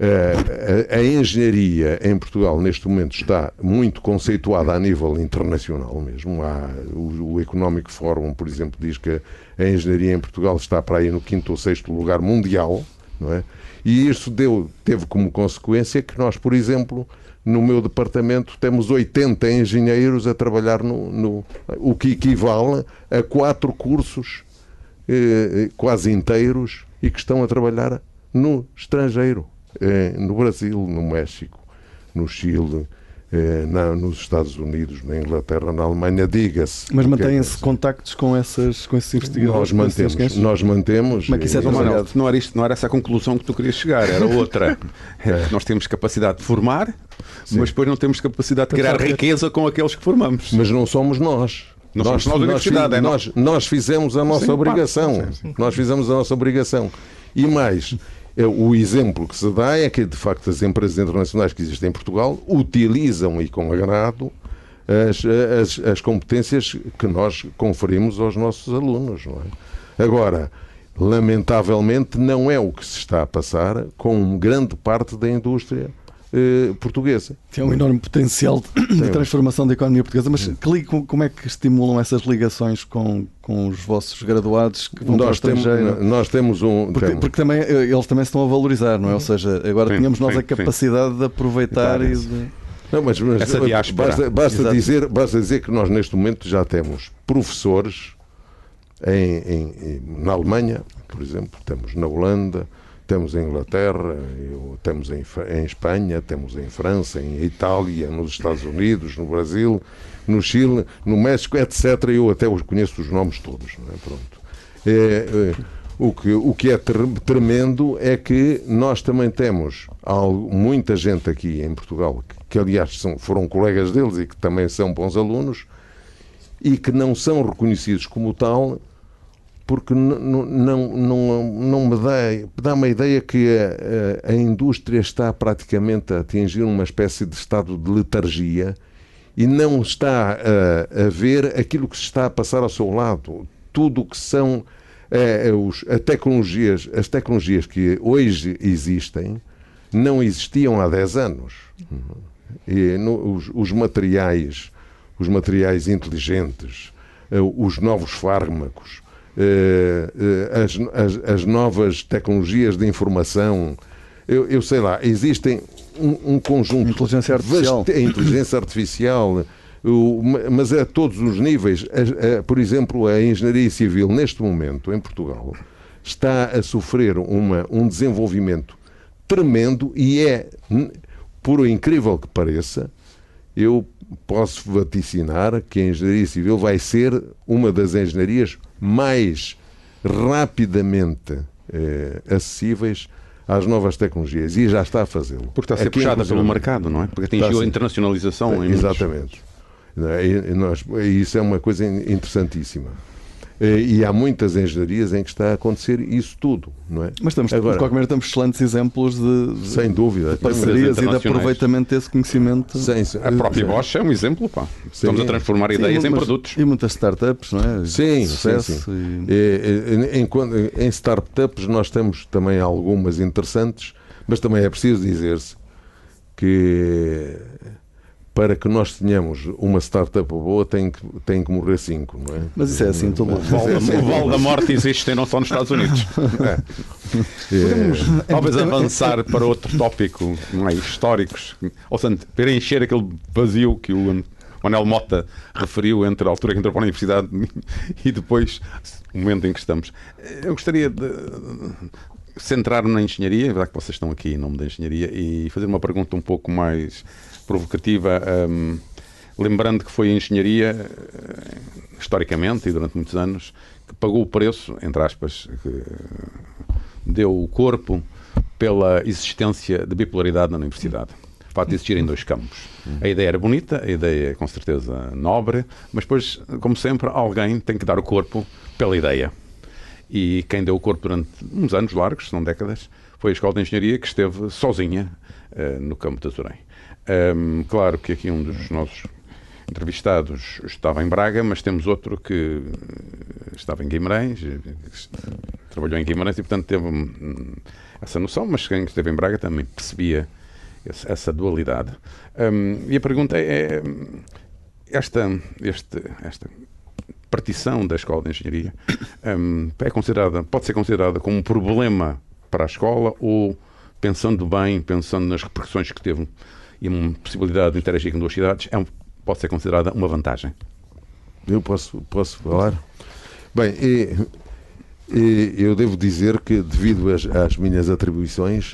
uh, a, engenharia em Portugal neste momento está muito conceituada a nível internacional mesmo. Há, o, o Economic Forum, por exemplo, diz que a engenharia em Portugal está para aí no quinto ou sexto lugar mundial, não é? E isso deu, teve como consequência que nós, por exemplo, no meu departamento temos 80 engenheiros a trabalhar no, no o que equivale a quatro cursos eh, quase inteiros e que estão a trabalhar no estrangeiro, eh, no Brasil, no México, no Chile, eh, na, nos Estados Unidos, na Inglaterra, na Alemanha, diga-se. Mas mantêm-se é contactos com, essas, com esses investigadores? Nós mantemos. Nós mantemos é que isso é não, não, não, era isto, não era essa a conclusão que tu querias chegar, era outra. É. Nós temos capacidade de formar, Sim. mas depois não temos capacidade de criar riqueza com aqueles que formamos. Mas não somos nós. Não nós, nós, nós, é nós, nós, fizemos a nossa sim, obrigação. Nós fizemos a nossa obrigação. E mais, é, o exemplo que se dá é que, de facto, as empresas internacionais que existem em Portugal utilizam e com agrado as, as, as competências que nós conferimos aos nossos alunos. É? Agora, lamentavelmente, não é o que se está a passar com grande parte da indústria eh, portuguesa. Tem um enorme potencial de, transformação da economia portuguesa, mas que, como é que estimulam essas ligações com, com os vossos graduados que vão nós para o estrangeiro? Temos, nós temos um... Porque, temos. porque, também eh, eles também se estão a valorizar, não é? Ou seja, agora sim, tínhamos nós sim, a capacidade sim. de aproveitar e de... Não, mas, mas Essa basta, basta dizer, basta dizer que nós neste momento já temos professores em, em, na Alemanha, por exemplo, temos na Holanda, temos em Inglaterra, temos em, em, Espanha, temos em França, em Itália, nos Estados Unidos, no Brasil, no Chile, no México, etc. Eu até os conheço os nomes todos. É? Pronto. É, é, o, que, o que é tremendo é que nós também temos muita gente aqui em Portugal, que, que aliás são, foram colegas deles e que também são bons alunos, e que não são reconhecidos como tal porque não, não, não, me dá, dá uma ideia que a, a, indústria está praticamente a atingir uma espécie de estado de letargia e não está a, a ver aquilo que se está a passar ao seu lado. Tudo o que são é, os, a tecnologias, as tecnologias que hoje existem não existiam há 10 anos. E no, os, os materiais, os materiais inteligentes, eh, os novos fármacos, as, as, as, novas tecnologias de informação. Eu, eu sei lá, existem um, um conjunto. Inteligência artificial. A inteligência artificial. O, mas a todos os níveis, a, a, por exemplo, a engenharia civil, neste momento, em Portugal, está a sofrer uma, um desenvolvimento tremendo e é, por incrível que pareça, eu posso vaticinar que a engenharia civil vai ser uma das engenharias mais rapidamente eh, acessíveis às novas tecnologias e já está a fazê-lo. Porque está a ser Aqui puxada pelo mercado, não é? Porque atingiu a internacionalização. Exatamente. E, nós, isso é uma coisa interessantíssima. Eh, e há muitas engenharias em que está a acontecer isso tudo, não é? Mas estamos, Agora, de qualquer maneira, temos excelentes exemplos de, de sem dúvida, de parcerias e de aproveitamento desse conhecimento. Sim, sim. A própria Bosch é um exemplo, pá. Estamos sim. a transformar sim, ideias em produtos. E muitas startups, não é? Sim, Sucesso sim, sim. E... Em, em, em startups nós temos também algumas interessantes, mas também é preciso dizer-se que para que nós tenhamos uma startup boa, tem que, tem que morrer cinco, não é? Mas isso é assim, todo mundo. O Val da Morte existe não só nos Estados Unidos. É. Podemos é. talvez avançar para outro tópico, não é? históricos, ou seja, preencher aquele vazio que o o Anel Mota referiu entre a altura que entrou para a universidade e depois o momento em que estamos. Eu gostaria de centrar-me na engenharia, é verdade que vocês estão aqui em nome da engenharia, e fazer uma pergunta um pouco mais provocativa, um, lembrando que foi a engenharia, eh, historicamente e durante muitos anos, que pagou o preço, entre aspas, que deu o corpo pela existência de bipolaridade na universidade. O facto de existirem dois campos. A ideia era bonita, a ideia é com certeza nobre, mas depois, como sempre, alguém tem que dar o corpo pela ideia. E quem deu o corpo durante uns anos largos, se não décadas, foi a Escola de Engenharia que esteve sozinha uh, no campo de Azurém. Um, claro que aqui um dos nossos entrevistados estava em Braga, mas temos outro que estava em Guimarães, trabalhou em Guimarães e, portanto, teve essa noção, mas quem esteve em Braga também percebia essa dualidade. Um, e a pergunta é, é esta, este, esta partição da escola de engenharia um, é considerada, pode ser considerada como um problema para a escola ou pensando bem, pensando nas repercussões que teve e uma possibilidade de interagir com duas cidades, é um, pode ser considerada uma vantagem? Eu posso, posso falar? Bem, eu devo dizer que, devido às, às minhas atribuições,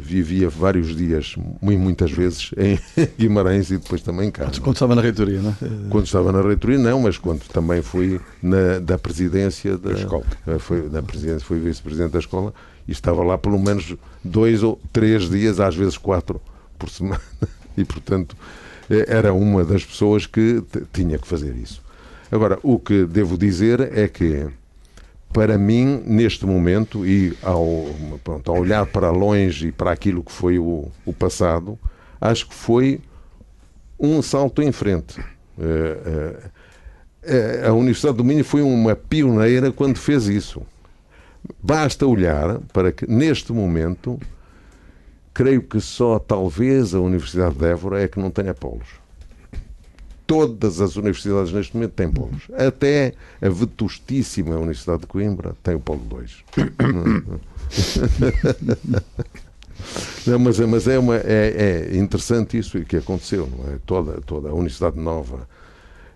vivia vários dias, muitas vezes, em Guimarães e depois também cá. Quando estava na reitoria, não é? Quando estava na reitoria, não, mas quando também fui na, da presidência da, da escola. Eh, foi, na presidência, fui vice-presidente da escola e estava lá pelo menos dois ou três dias, às vezes quatro por semana. E, portanto, eh, era uma das pessoas que tinha que fazer isso. Agora, o que devo dizer é que para mim, neste momento, e ao, pronto, ao olhar para longe e para aquilo que foi o, o passado, acho que foi um salto em frente. Uh, uh, a Universidade do Minho foi uma pioneira quando fez isso. Basta olhar para que, neste momento, creio que só talvez a Universidade de Évora é que não tenha polos todas as universidades neste momento têm polos. Até a vetustíssima Universidade de Coimbra tem o polo 2. Não, mas, mas é, uma, é, é, interessante isso que aconteceu, não é? Toda, toda a Universidade Nova.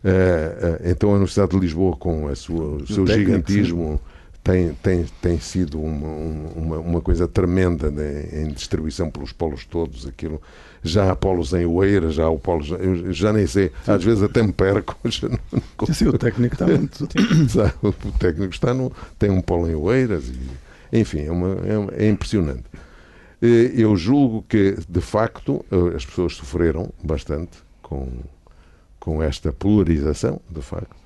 É, é, então a Universidade de Lisboa, com sua, o seu gigantismo, tem, tem, tem sido uma, uma, uma coisa tremenda né, em distribuição pelos polos todos. Aquilo já há polos em Oeiras, já há o polos. Eu já nem sei, às vezes até me perco. Não... Sim, o técnico está muito. o técnico está no, tem um polo em Oeiras, e, enfim, é, uma, é, é impressionante. Eu julgo que, de facto, as pessoas sofreram bastante com, com esta polarização, de facto,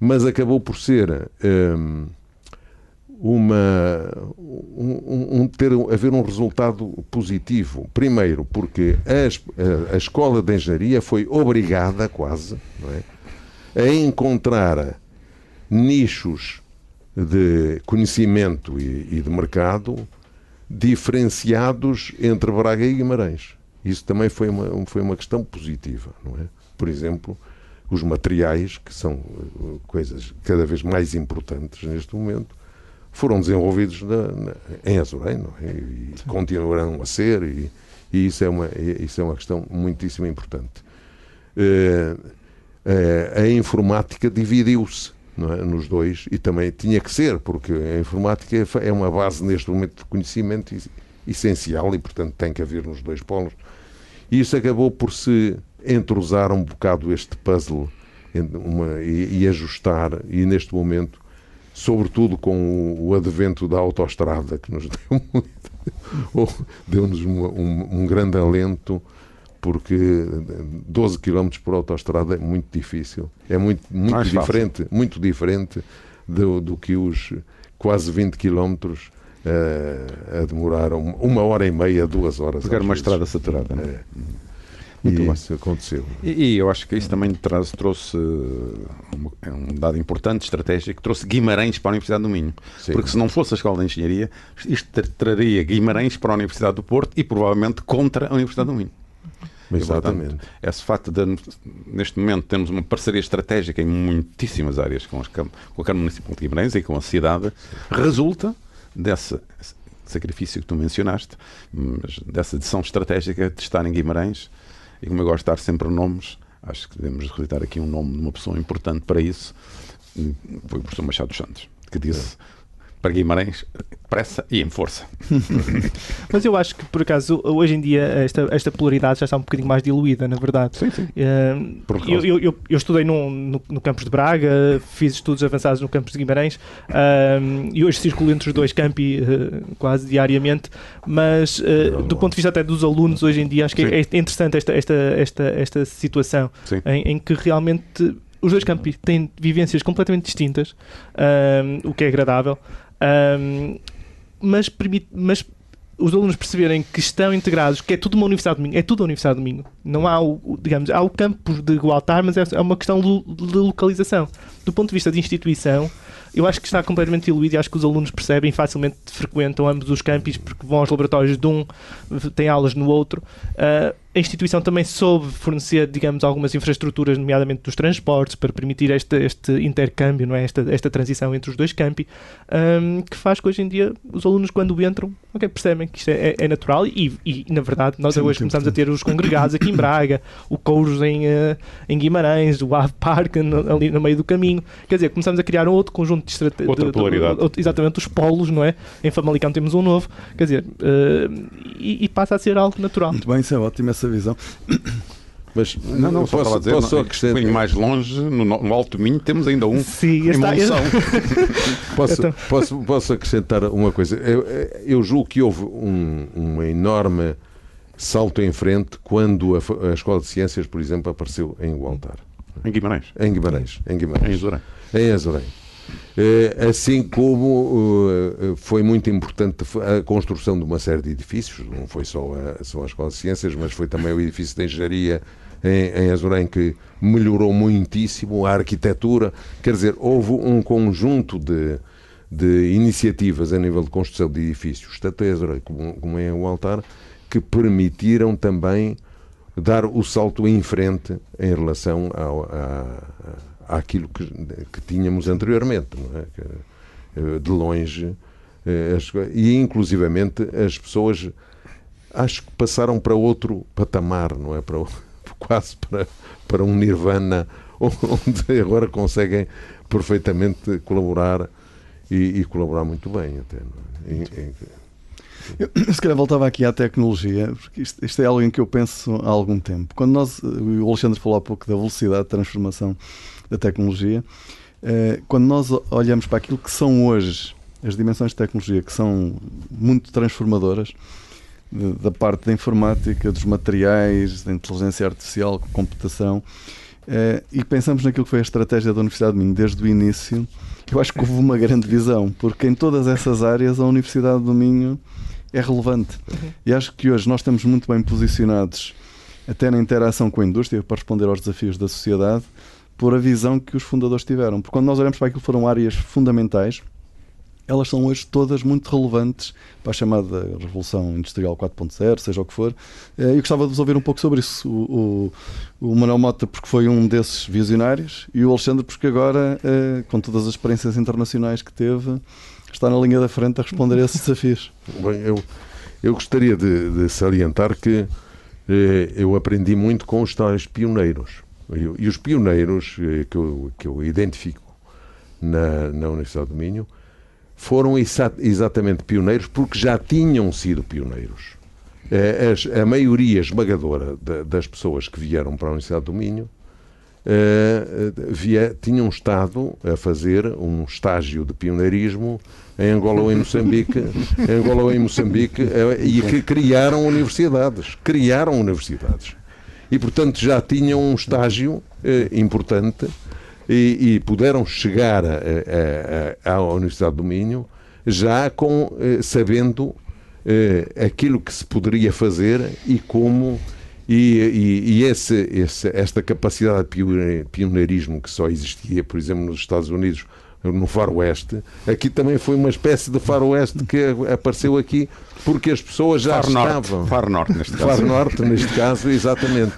mas acabou por ser. Hum, uma, um, um, ter, haver um resultado positivo. Primeiro, porque a, a escola de engenharia foi obrigada, quase, é? a encontrar nichos de conhecimento e, e, de mercado diferenciados entre Braga e Guimarães. Isso também foi uma, foi uma questão positiva, não é? Por exemplo, os materiais, que são eh, coisas cada vez mais importantes neste momento, foram desenvolvidos na, na, em Azurém é? e Sim. continuarão a ser, e, e, isso, é uma, isso é uma questão muitíssimo importante. Uh, uh, a informática dividiu-se é? nos dois e também tinha que ser, porque a informática é uma base neste momento de conhecimento essencial e, portanto, tem que haver nos dois polos. E isso acabou por se entrosar um bocado este puzzle uma, e, e ajustar, e neste momento sobretudo com o advento da autoestrada, que nos deu muito, deu-nos um, um, um, grande alento, porque 12 km por autoestrada é muito difícil. É muito, muito diferente, muito diferente do, do, que os quase 20 km uh, a demorar uma hora e meia, duas horas. Porque era uma estrada saturada. É. Muito e isso aconteceu. E, e, eu acho que isso também traz, trouxe um, é um dado importante, estratégico, trouxe Guimarães para a Universidade do Minho. Sim. Porque se não fosse a Escola de Engenharia, isto traria Guimarães para a Universidade do Porto e provavelmente contra a Universidade do Minho. Exatamente. Portanto, esse facto de, neste momento, termos uma parceria estratégica em muitíssimas áreas com, as, com a Câmara Municipal de Guimarães e com a cidade, resulta desse sacrifício que tu mencionaste, mas dessa decisão estratégica de estar em Guimarães e como eu gosto de dar sempre nomes, acho que devemos recitar aqui um nome de uma pessoa importante para isso. Foi o professor Machado Santos, que disse para Guimarães, pressa e em força. Mas eu acho que, por acaso, hoje em dia esta, esta polaridade já está um bocadinho mais diluída, na verdade. Sim, sim. Uh, eu, eu, eu, eu, estudei no, no, no, campus de Braga, fiz estudos avançados no campus de Guimarães uh, e hoje circulo entre os dois campi uh, quase diariamente, mas do ponto de vista até dos alunos, hoje em dia, acho que é, é interessante esta, esta, esta, esta situação em, em que realmente os dois campos têm vivências completamente distintas, um, o que é agradável. Um, mas, permite, mas os alunos perceberem que estão integrados, que é tudo uma Universidade de Domingo, é tudo a Universidade de Domingo. Não há, o, digamos, há o campus de Gualtar, mas é, é uma questão de localização. Do ponto de vista de instituição, eu acho que está completamente diluído e acho que os alunos percebem facilmente frequentam ambos os campos porque vão aos laboratórios de um, têm aulas no outro. Uh, a instituição também soube fornecer, digamos, algumas infraestruturas, nomeadamente dos transportes, para permitir este, este intercâmbio, não é? esta, esta transição entre os dois campi, um, que faz que hoje em dia os alunos, quando entram, okay, percebem que isto é, é, é natural e, e, na verdade, nós sim, hoje sim, começamos sim. a ter os congregados aqui em Braga, o Couros em, uh, em Guimarães, o Ave Park ali no meio do caminho. Quer dizer, começamos a criar um outro conjunto de estratégias. Outra polaridade. exatamente, os polos, não é? Em Famalicão temos um novo. Quer dizer, uh, e, e, passa a ser algo natural. Muito bem, isso é ótimo, essa visão. Mas não, não, só posso, dizer, posso não, acrescentar... um mais longe, no, no, Alto Minho, temos ainda um Sim, está, posso, então... posso, posso acrescentar uma coisa? Eu, eu julgo que houve um, um enorme salto em frente quando a, a, Escola de Ciências, por exemplo, apareceu em Gualtar. Em Guimarães? Em Guimarães. Em Guimarães. Em Azurém. Em Azurém. Eh, assim como eh, foi muito importante a construção de uma série de edifícios, não foi só a, só a Escola de Ciências, mas foi também o edifício de Engenharia em, em Azurém que melhorou muitíssimo a arquitetura. Quer dizer, houve um conjunto de, de iniciativas a nível de construção de edifícios, tanto em Azurém como, em o Altar, que permitiram também dar o salto em frente em relação ao, a, àquilo que, que tínhamos anteriormente, é? Eh, de longe. Eh, e, inclusivamente, as pessoas acho que passaram para outro patamar, não é? Para, quase para, para um nirvana, onde agora conseguem perfeitamente colaborar e, e colaborar muito bem até. É? Eu, se calhar voltava aqui à tecnologia, porque isto, isto, é algo em que eu penso há algum tempo. Quando nós, o Alexandre falou há pouco da velocidade de transformação da tecnologia. Eh, quando nós olhamos para aquilo que são hoje as dimensões de tecnologia, que são muito transformadoras, da parte da informática, dos materiais, da inteligência artificial, computação, eh, e pensamos naquilo que foi a estratégia da Universidade de Minho desde o início, eu acho que houve uma grande visão, porque em todas essas áreas a Universidade do Minho é relevante. Uhum. E acho que hoje nós estamos muito bem posicionados, até na interação com a indústria, para responder aos desafios da sociedade, por a visão que os fundadores tiveram. Porque quando nós olhamos para aquilo que foram áreas fundamentais, elas são hoje todas muito relevantes para a chamada Revolução Industrial 4.0, seja o que for. Eh, eu gostava de vos ouvir um pouco sobre isso. O, o, o, Manuel Mota, porque foi um desses visionários, e o Alexandre, porque agora, eh, com todas as experiências internacionais que teve, está na linha da frente a responder a esses desafios. Bem, eu, eu gostaria de, de salientar que eh, eu aprendi muito com os tais pioneiros. E, os pioneiros eh, que eu, que eu identifico na, na Universidade do Minho foram exa exatamente pioneiros porque já tinham sido pioneiros. Eh, as, a maioria esmagadora das pessoas que vieram para a Universidade do Minho uh, via, tinham estado a fazer um estágio de pioneirismo em Angola ou em Moçambique, em Angola ou em Moçambique, e que criaram universidades. Criaram universidades e, portanto, já tinham um estágio eh, importante e, e, puderam chegar a, a, a, à Universidade do Minho já com eh, sabendo eh, aquilo que se poderia fazer e como e, e, e esse, esse, esta capacidade de pioneirismo que só existia, por exemplo, nos Estados Unidos no faroeste. Aqui também foi uma espécie de faroeste que apareceu aqui porque as pessoas já Far estavam... Norte. Far Norte, neste caso. Far Norte, neste caso, exatamente.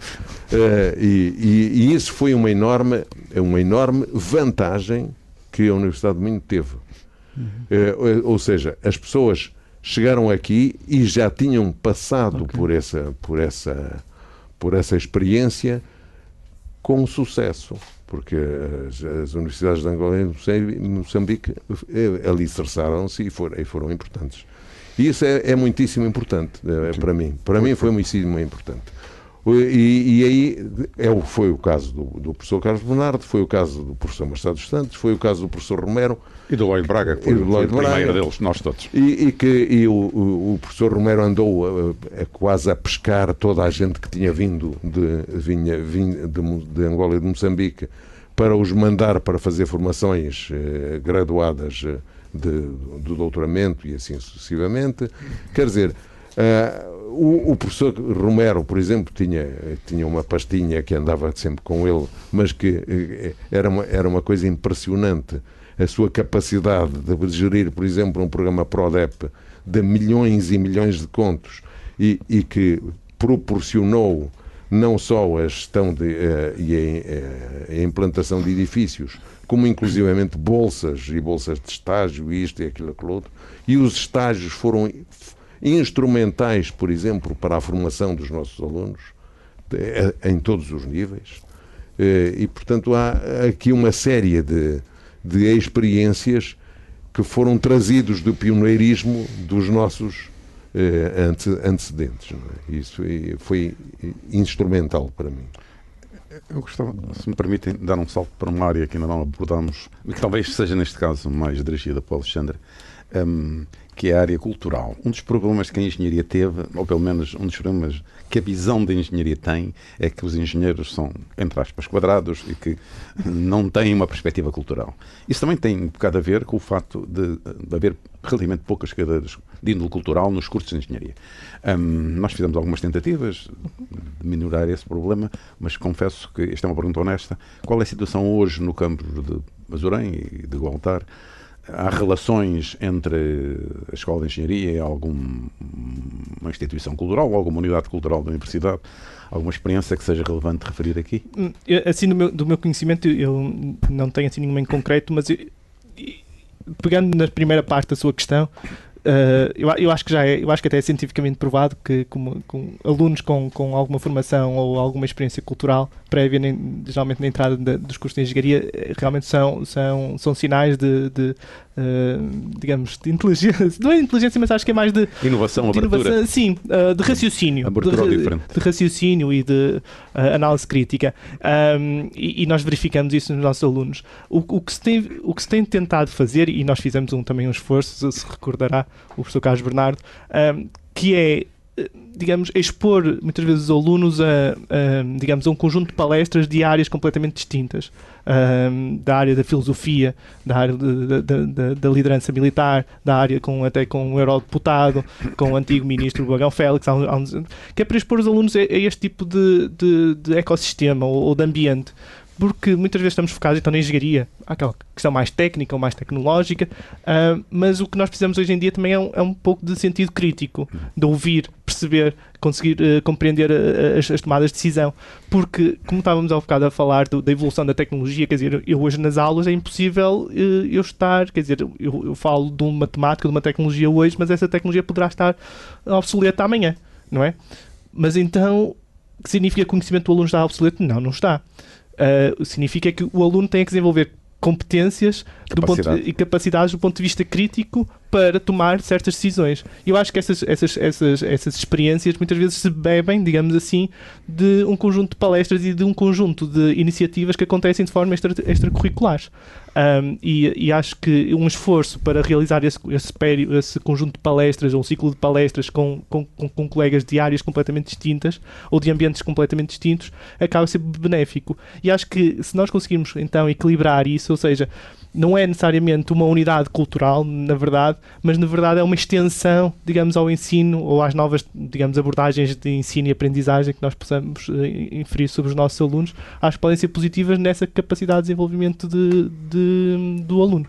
Uh, e, e, e, isso foi uma enorme, uma enorme vantagem que a Universidade de Minho teve. Uh, ou seja, as pessoas chegaram aqui e já tinham passado okay. por, essa, por, essa, por essa experiência com sucesso, porque as, as universidades de Angola e Moçambique eh, alicerçaram-se e foram, e foram importantes. E isso é, é muitíssimo importante é, para mim. Para mim foi muitíssimo importante. E, e, aí é, foi o caso do, do, professor Carlos Bernardo, foi o caso do professor Machado Santos, foi o caso do professor Romero. E do Lloyd Braga, que foi, foi o primeiro deles, nós todos. E, e que e o, o, o, professor Romero andou a, a, quase a pescar toda a gente que tinha vindo de, vinha, vinha de, de Angola e de Moçambique para os mandar para fazer formações eh, graduadas eh, de, do doutoramento e assim sucessivamente. Quer dizer, uh, o, o, professor Romero, por exemplo, tinha, tinha uma pastinha que andava sempre com ele, mas que eh, era uma, era uma coisa impressionante. A sua capacidade de gerir, por exemplo, um programa PRODEP de milhões e milhões de contos e, e que proporcionou não só a gestão de, uh, e a, a, implantação de edifícios, como inclusivamente bolsas e bolsas de estágio, isto e aquilo, aquilo outro. E os estágios foram instrumentais, por exemplo, para a formação dos nossos alunos, em todos os níveis. Eh, e, portanto, há aqui uma série de, de experiências que foram trazidos do pioneirismo dos nossos eh, antecedentes. É? Isso foi instrumental para mim. Eu gostava, se me permitem, dar um salto para uma área que ainda não abordamos, que talvez seja neste caso mais dirigida para o Alexandre, um, que é a área cultural. Um dos problemas que a engenharia teve, ou pelo menos um dos problemas que a visão da engenharia tem, é que os engenheiros são, entre aspas, quadrados e que não têm uma perspectiva cultural. Isso também tem um bocado a ver com o facto de, de haver relativamente poucas cadeiras de índole cultural nos cursos de engenharia. Um, nós fizemos algumas tentativas de minorar esse problema, mas confesso que esta é uma pergunta honesta. Qual é a situação hoje no campus de Mazurém e de Gualtar? Há relações entre a Escola de Engenharia e alguma instituição cultural, alguma unidade cultural da universidade? Alguma experiência que seja relevante referir aqui? Hum, assim, do meu, do meu conhecimento, eu não tenho assim nenhuma em concreto, mas eu, pegando na primeira parte da sua questão, Uh, eu, eu, acho que já é, eu acho que até é cientificamente provado que com, com alunos com, com alguma formação ou alguma experiência cultural prévia, nem, geralmente na entrada dos cursos de engenharia, eh, realmente são, são, são sinais de, de digamos, de inteligência, não é inteligência, mas acho que é mais de inovação, de abertura. Inovação, sim, uh, de raciocínio, de, de, raciocínio e de análise crítica. Um, e, e, nós verificamos isso nos nossos alunos. O, o, que se tem, o que se tem tentado fazer, e nós fizemos um, também um esforço, se recordará, o professor Carlos Bernardo, um, que é digamos, expor muitas vezes os alunos a, a, digamos, a um conjunto de palestras de áreas completamente distintas. Um, da área da filosofia, da área da liderança militar, da área com, até com o eurodeputado, com o antigo ministro Bagão Félix, que é para expor os alunos a, a este tipo de, de ecossistema ou, ou de ambiente porque muitas vezes estamos focados então na engenharia, aquela questão mais técnica ou mais tecnológica, uh, mas o que nós precisamos hoje em dia também é um, é um pouco de sentido crítico, de ouvir, perceber, conseguir uh, compreender uh, as, as, tomadas de decisão, porque como estávamos ao bocado a falar do, da evolução da tecnologia, quer dizer, eu hoje nas aulas é impossível eu estar, quer dizer, eu, eu falo de uma matemática, de uma tecnologia hoje, mas essa tecnologia poderá estar obsoleta amanhã, não é? Mas então, significa que o conhecimento do aluno está obsoleto? Não, não está uh, significa que o aluno tem que desenvolver competências Capacidade. ponto, e capacidades do ponto de vista crítico para tomar certas decisões. Eu acho que essas, essas, essas, essas experiências muitas vezes se bebem, digamos assim, de um conjunto de palestras e de um conjunto de iniciativas que acontecem de forma extra, extracurriculares. Um, e, e, acho que um esforço para realizar esse, esse, esse, conjunto de palestras ou um ciclo de palestras com, com, com, com, colegas de áreas completamente distintas ou de ambientes completamente distintos acaba ser benéfico. E acho que se nós conseguirmos então equilibrar isso, ou seja, não é necessariamente uma unidade cultural, na verdade, mas na verdade é uma extensão, digamos, ao ensino ou às novas, digamos, abordagens de ensino e aprendizagem que nós possamos uh, inferir sobre os nossos alunos, acho que podem ser positivas nessa capacidade de desenvolvimento de, de do aluno.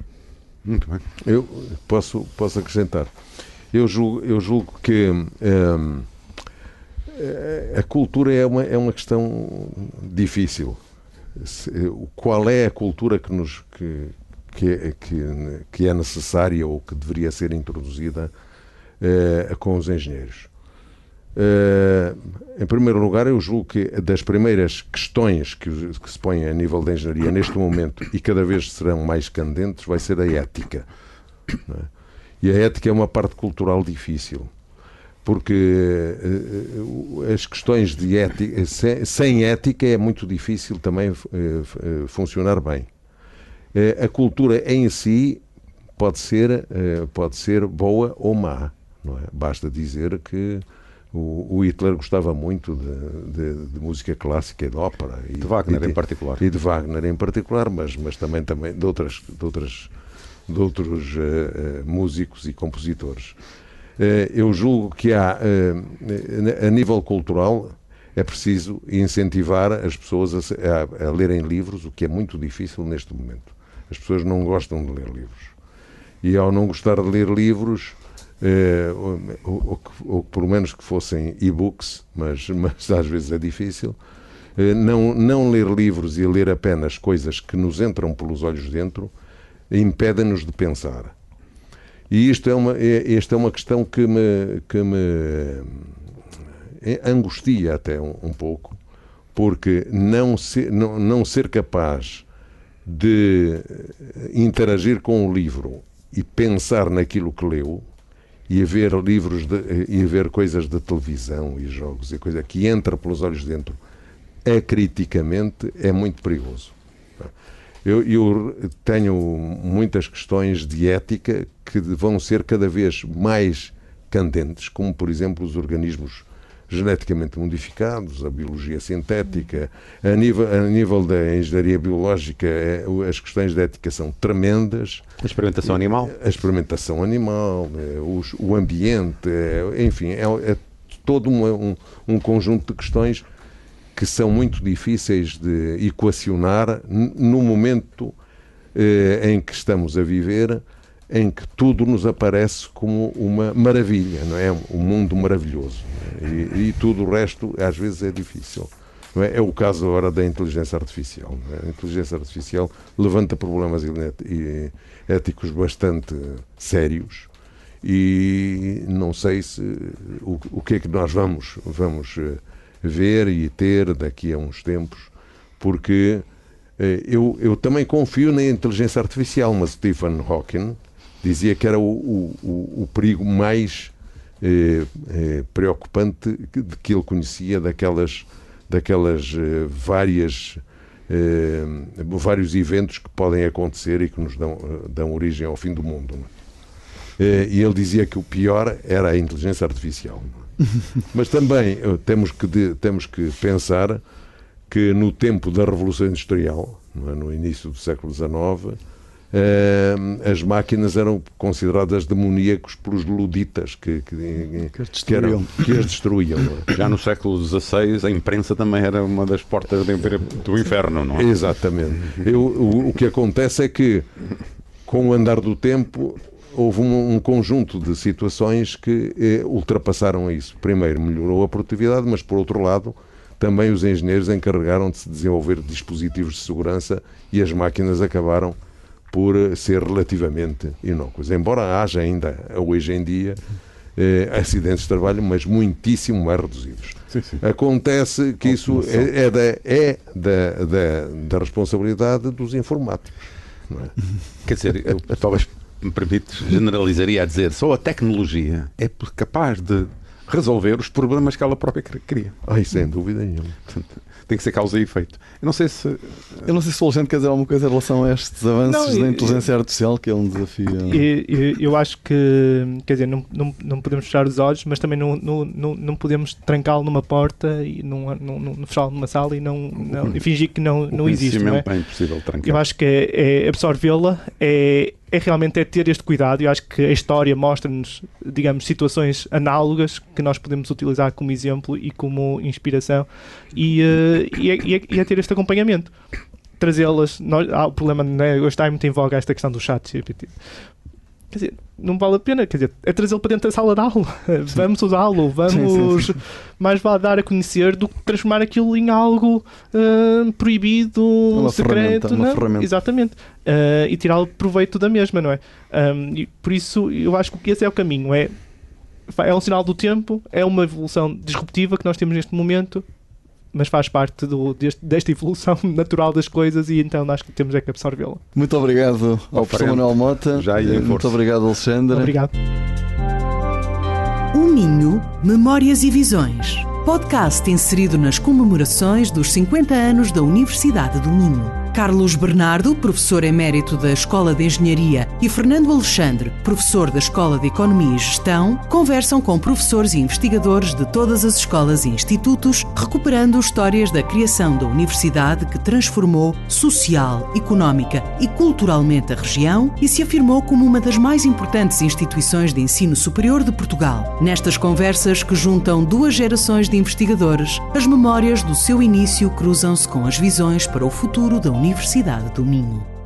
Muito bem. Eu posso, posso acrescentar. Eu julgo, eu julgo que um, ehm, a cultura é uma, é uma questão difícil. Qual é a cultura que nos, que, que, é, que, que é necessária ou que deveria ser introduzida eh, com os engenheiros. Uh, em primeiro lugar, eu julgo que das primeiras questões que, que, se põem a nível de engenharia neste momento e cada vez serão mais candentes vai ser a ética. É? E a ética é uma parte cultural difícil, porque uh, as questões de ética, sem, ética é muito difícil também funcionar bem. a cultura em si pode ser, pode ser boa ou má. Não é? Basta dizer que o, o, Hitler gostava muito de, de, de, música clássica e de ópera. E, de Wagner e em particular. E de Wagner em particular, mas, mas também, também de, outras, de, outras, de outros uh, uh, músicos e compositores. Uh, eu julgo que há, a nível cultural, é preciso incentivar as pessoas a, a, a lerem livros, o que é muito difícil neste momento. As pessoas não gostam de ler livros. E ao não gostar de ler livros, eh, ou, ou, ou, pelo menos que fossem e-books, mas, mas às vezes é difícil. Eh, não, não ler livros e ler apenas coisas que nos entram pelos olhos dentro impedem-nos de pensar. E isto é uma, é, esta é uma questão que me, que me eh, angustia até um, um pouco, porque não ser, não, não ser capaz de interagir com o livro e pensar naquilo que leu e a ver livros de, e a ver coisas de televisão e jogos e coisa que entra pelos olhos dentro acriticamente é muito perigoso. Eu, eu, tenho muitas questões de ética que vão ser cada vez mais candentes, como por exemplo os organismos geneticamente modificados, a biologia sintética. A nível, a nível da engenharia biológica, é, as questões de ética são tremendas. A experimentação animal? A experimentação animal, é, os, o ambiente, é, enfim, é, é todo um, um, um, conjunto de questões que são muito difíceis de equacionar no momento eh, em que estamos a viver em que tudo nos aparece como uma maravilha, não é? Um mundo maravilhoso. É? E, e, tudo o resto, às vezes, é difícil. É? é o caso agora da inteligência artificial. É? A inteligência artificial levanta problemas éticos bastante sérios e não sei se o, o que é que nós vamos, vamos eh, ver e ter daqui a uns tempos, porque eh, eu, eu também confio na inteligência artificial, mas Stephen Hawking dizia que era o, o, o perigo mais eh, eh, preocupante de que ele conhecia daquelas, daquelas eh, várias eh, vários eventos que podem acontecer e que nos dão, dão origem ao fim do mundo. Eh, e ele dizia que o pior era a inteligência artificial. Mas também eh, temos que, de, temos que pensar que no tempo da Revolução Industrial, é? no início do século XIX, as máquinas eram consideradas demoníacos pelos luditas que, que, que, as destruíam. Que, eram, que as destruíam. É? Já no século XVI, a imprensa também era uma das portas do inferno, não é? Exatamente. Eu, o, o, que acontece é que, com o andar do tempo, houve um, um conjunto de situações que eh, ultrapassaram isso. Primeiro, melhorou a produtividade, mas, por outro lado, também os engenheiros encarregaram de se desenvolver dispositivos de segurança e as máquinas acabaram por ser relativamente inócuos. Embora haja ainda, hoje em dia, eh, acidentes de trabalho, mas muitíssimo mais reduzidos. Sim, sim. Acontece que isso é, é, da, é da, da, da, responsabilidade dos informáticos. É? Quer dizer, eu, talvez me permite, generalizaria a dizer, só a tecnologia é capaz de resolver os problemas que ela própria cria. Ai, sem dúvida nenhuma tem que ser causa e efeito. Eu não sei se. Eu não sei se o Alexandre quer dizer alguma coisa em relação a estes avanços não, da inteligência eu, artificial, que é um desafio. Eu, eu, acho que, quer dizer, não, não, não podemos fechar os olhos, mas também não, não, não, não podemos trancá-lo numa porta e não, não, não, fechá-lo numa sala e, não, não, e fingir que não, não existe. Não é? é impossível trancar. Eu acho que é, é absorvê-la, é é realmente é ter este cuidado. Eu acho que a história mostra-nos, digamos, situações análogas que nós podemos utilizar como exemplo e como inspiração e, uh, e, é, e, é, é, ter este acompanhamento. Trazê-las. O problema, né, hoje está muito em voga esta questão do chat GPT. Quer dizer, não vale a pena, quer dizer, é trazê-lo para dentro da sala de aula. vamos usá-lo, vamos sim, sim, sim. mais vale dar a conhecer do que transformar aquilo em algo uh, proibido, uma secreto. Ferramenta, não? Exatamente. Uh, e tirá-lo proveito da mesma, não é? Um, e por isso eu acho que esse é o caminho, é é um sinal do tempo, é uma evolução disruptiva que nós temos neste momento, mas faz parte do, deste, desta evolução natural das coisas e então acho que temos é que absorvê-la. Muito obrigado ao professor. Manuel Mota. Já ia em Eh, Muito força. obrigado, Alexandre. Obrigado. O Minho, Memórias e Visões. Podcast inserido nas comemorações dos 50 anos da Universidade do Minho. Carlos Bernardo, professor emérito da Escola de Engenharia, e Fernando Alexandre, professor da Escola de Economia e Gestão, conversam com professores e investigadores de todas as escolas e institutos, recuperando histórias da criação da universidade que transformou social, económica e culturalmente a região e se afirmou como uma das mais importantes instituições de ensino superior de Portugal. Nestas conversas que juntam duas gerações de investigadores, as memórias do seu início cruzam-se com as visões para o futuro da Universidade do Minho.